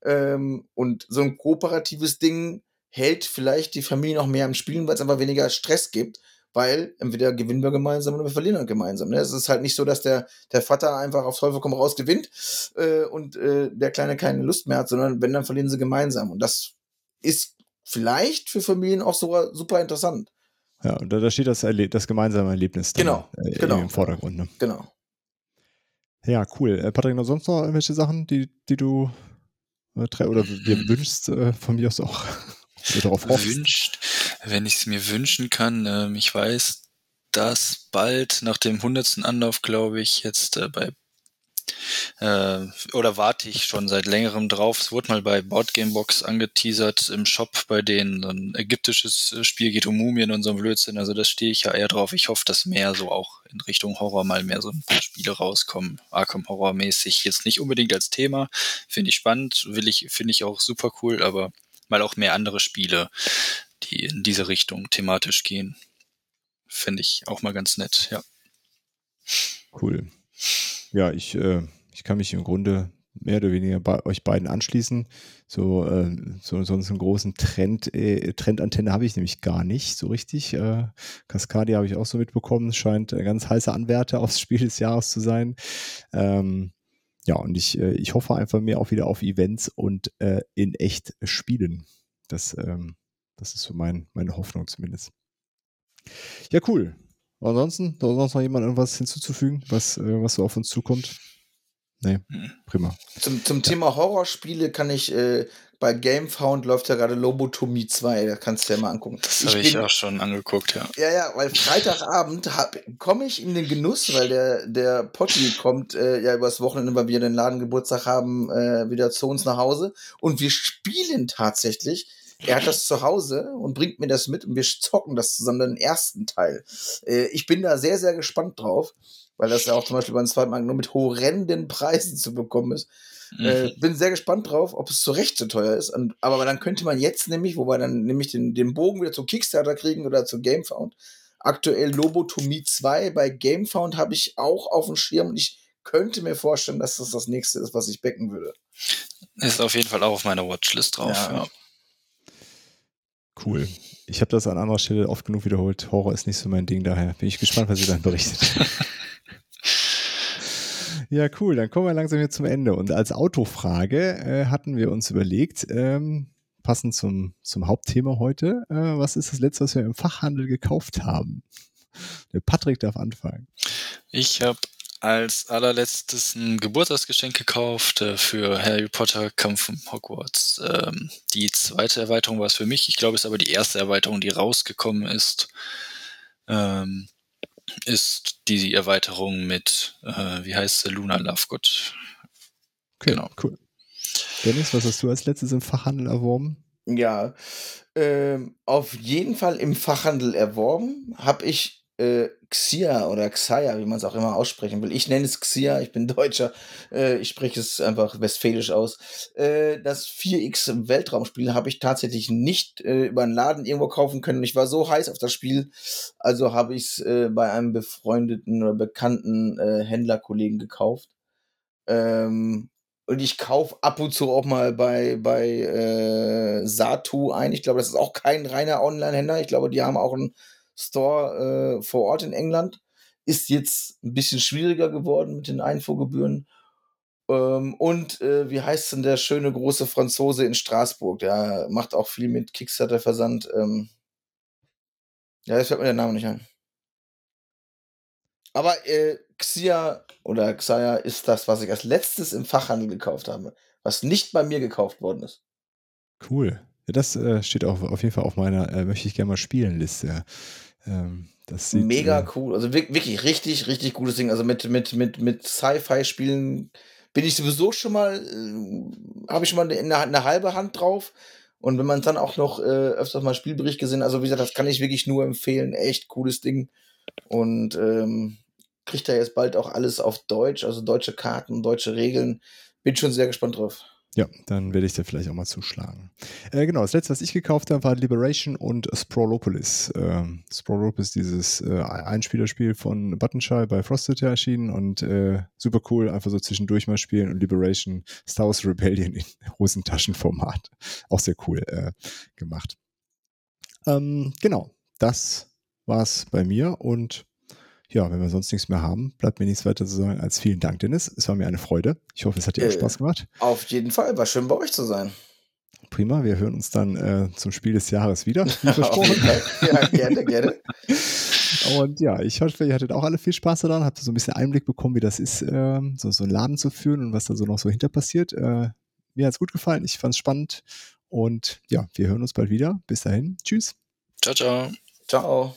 Ähm, und so ein kooperatives Ding hält vielleicht die Familie noch mehr am Spielen, weil es einfach weniger Stress gibt, weil entweder gewinnen wir gemeinsam oder wir verlieren dann gemeinsam. Ne? Es ist halt nicht so, dass der, der Vater einfach aufs Teufel komm raus gewinnt äh, und äh, der Kleine keine Lust mehr hat, sondern wenn, dann verlieren sie gemeinsam. Und das ist vielleicht für Familien auch sogar super interessant. Ja, und da, da steht das, Erle das gemeinsame Erlebnis dann, genau, äh, genau, im Vordergrund. Ne? Genau. Ja, cool. Äh, Patrick, noch sonst noch irgendwelche Sachen, die, die du äh, oder dir wünschst, äh, von mir aus auch? Darauf wünscht, wenn ich es mir wünschen kann. Ähm, ich weiß, dass bald nach dem hundertsten Anlauf, glaube ich, jetzt äh, bei äh, oder warte ich schon seit längerem drauf. Es wurde mal bei Boardgamebox angeteasert im Shop, bei denen ein ägyptisches äh, Spiel geht um Mumien und so ein Blödsinn. Also das stehe ich ja eher drauf. Ich hoffe, dass mehr so auch in Richtung Horror mal mehr so ein paar Spiele rauskommen. Arkham Horror mäßig. Jetzt nicht unbedingt als Thema. Finde ich spannend. Will ich, finde ich auch super cool, aber mal auch mehr andere Spiele, die in diese Richtung thematisch gehen. Finde ich auch mal ganz nett, ja. Cool. Ja, ich, äh, ich kann mich im Grunde mehr oder weniger bei euch beiden anschließen. So, äh, so sonst einen großen Trend, äh, Trendantenne habe ich nämlich gar nicht so richtig. Äh, Cascadia habe ich auch so mitbekommen. Scheint ein ganz heißer Anwärter aufs Spiel des Jahres zu sein. Ähm, ja, und ich, äh, ich hoffe einfach mehr auch wieder auf Events und äh, in echt spielen. Das, ähm, das ist so mein, meine Hoffnung zumindest. Ja, cool. Ansonsten, soll sonst noch jemand irgendwas hinzuzufügen, was, äh, was so auf uns zukommt? Nee, hm. prima. Zum, zum ja. Thema Horrorspiele kann ich äh, bei GameFound läuft ja gerade Lobotomie 2, da kannst du ja mal angucken. Das habe ich, ich auch schon angeguckt, ja. Ja, ja, weil Freitagabend komme ich in den Genuss, weil der, der Potti kommt äh, ja übers Wochenende, weil wir den Ladengeburtstag haben, äh, wieder zu uns nach Hause und wir spielen tatsächlich. Er hat das zu Hause und bringt mir das mit und wir zocken das zusammen, den ersten Teil. Äh, ich bin da sehr, sehr gespannt drauf, weil das ja auch zum Beispiel beim zweiten Mal nur mit horrenden Preisen zu bekommen ist. Äh, mhm. bin sehr gespannt drauf, ob es zu Recht zu teuer ist. Und, aber dann könnte man jetzt nämlich, wo wir dann nämlich den, den Bogen wieder zu Kickstarter kriegen oder zu Gamefound, aktuell Lobotomie 2 bei Gamefound habe ich auch auf dem Schirm und ich könnte mir vorstellen, dass das das nächste ist, was ich becken würde. Ist auf jeden Fall auch auf meiner Watchlist drauf. Ja. ja. Cool. Ich habe das an anderer Stelle oft genug wiederholt. Horror ist nicht so mein Ding, daher bin ich gespannt, was ihr dann berichtet. Ja, cool. Dann kommen wir langsam hier zum Ende. Und als Autofrage äh, hatten wir uns überlegt, ähm, passend zum, zum Hauptthema heute, äh, was ist das letzte, was wir im Fachhandel gekauft haben? Der Patrick darf anfangen. Ich habe als allerletztes ein Geburtstagsgeschenk gekauft äh, für Harry Potter Kampf um Hogwarts. Ähm, die zweite Erweiterung war es für mich. Ich glaube, es ist aber die erste Erweiterung, die rausgekommen ist. Ähm, ist die Erweiterung mit, äh, wie heißt sie, Luna Lovegood. Okay, genau. Cool. Dennis, was hast du als letztes im Fachhandel erworben? Ja, ähm, auf jeden Fall im Fachhandel erworben habe ich äh, Xia oder Xia, wie man es auch immer aussprechen will. Ich nenne es Xia, ich bin Deutscher, äh, ich spreche es einfach westfälisch aus. Äh, das 4X Weltraumspiel habe ich tatsächlich nicht äh, über einen Laden irgendwo kaufen können. Ich war so heiß auf das Spiel, also habe ich es äh, bei einem befreundeten oder bekannten äh, Händlerkollegen gekauft. Ähm, und ich kaufe ab und zu auch mal bei, bei äh, Satu ein. Ich glaube, das ist auch kein reiner Online-Händler. Ich glaube, die haben auch ein Store äh, vor Ort in England. Ist jetzt ein bisschen schwieriger geworden mit den Einfuhrgebühren. Ähm, und äh, wie heißt denn der schöne große Franzose in Straßburg? Der macht auch viel mit Kickstarter-Versand. Ähm ja, jetzt fällt mir der Name nicht ein. Aber äh, Xia oder Xia ist das, was ich als letztes im Fachhandel gekauft habe, was nicht bei mir gekauft worden ist. Cool. Ja, das äh, steht auch auf jeden Fall auf meiner äh, möchte ich gerne mal spielen Liste. Ähm, das sieht, Mega äh, cool. Also wirklich richtig, richtig gutes Ding. Also mit, mit, mit, mit Sci-Fi-Spielen bin ich sowieso schon mal, äh, habe ich schon mal eine, eine, halbe Hand drauf. Und wenn man dann auch noch äh, öfters mal Spielbericht gesehen, also wie gesagt, das kann ich wirklich nur empfehlen. Echt cooles Ding. Und ähm, kriegt er jetzt bald auch alles auf Deutsch, also deutsche Karten, deutsche Regeln. Bin schon sehr gespannt drauf. Ja, dann werde ich dir vielleicht auch mal zuschlagen. Äh, genau, das letzte, was ich gekauft habe, war Liberation und Sprawlopolis. Ähm, Sprawlopolis, dieses äh, Einspielerspiel von Buttonshy bei Frosted ja erschienen und äh, super cool, einfach so zwischendurch mal spielen und Liberation, Star Wars Rebellion in Hosentaschenformat. Auch sehr cool äh, gemacht. Ähm, genau, das war's bei mir und ja, wenn wir sonst nichts mehr haben, bleibt mir nichts weiter zu sagen als vielen Dank, Dennis. Es war mir eine Freude. Ich hoffe, es hat dir äh, auch Spaß gemacht. Auf jeden Fall. War schön bei euch zu sein. Prima, wir hören uns dann äh, zum Spiel des Jahres wieder. Wie versprochen. ja, gerne, gerne. Und ja, ich hoffe, ihr hattet auch alle viel Spaß daran, habt so ein bisschen Einblick bekommen, wie das ist, äh, so, so einen Laden zu führen und was da so noch so hinter passiert. Äh, mir hat es gut gefallen, ich fand es spannend und ja, wir hören uns bald wieder. Bis dahin, tschüss. Ciao, ciao. Ciao.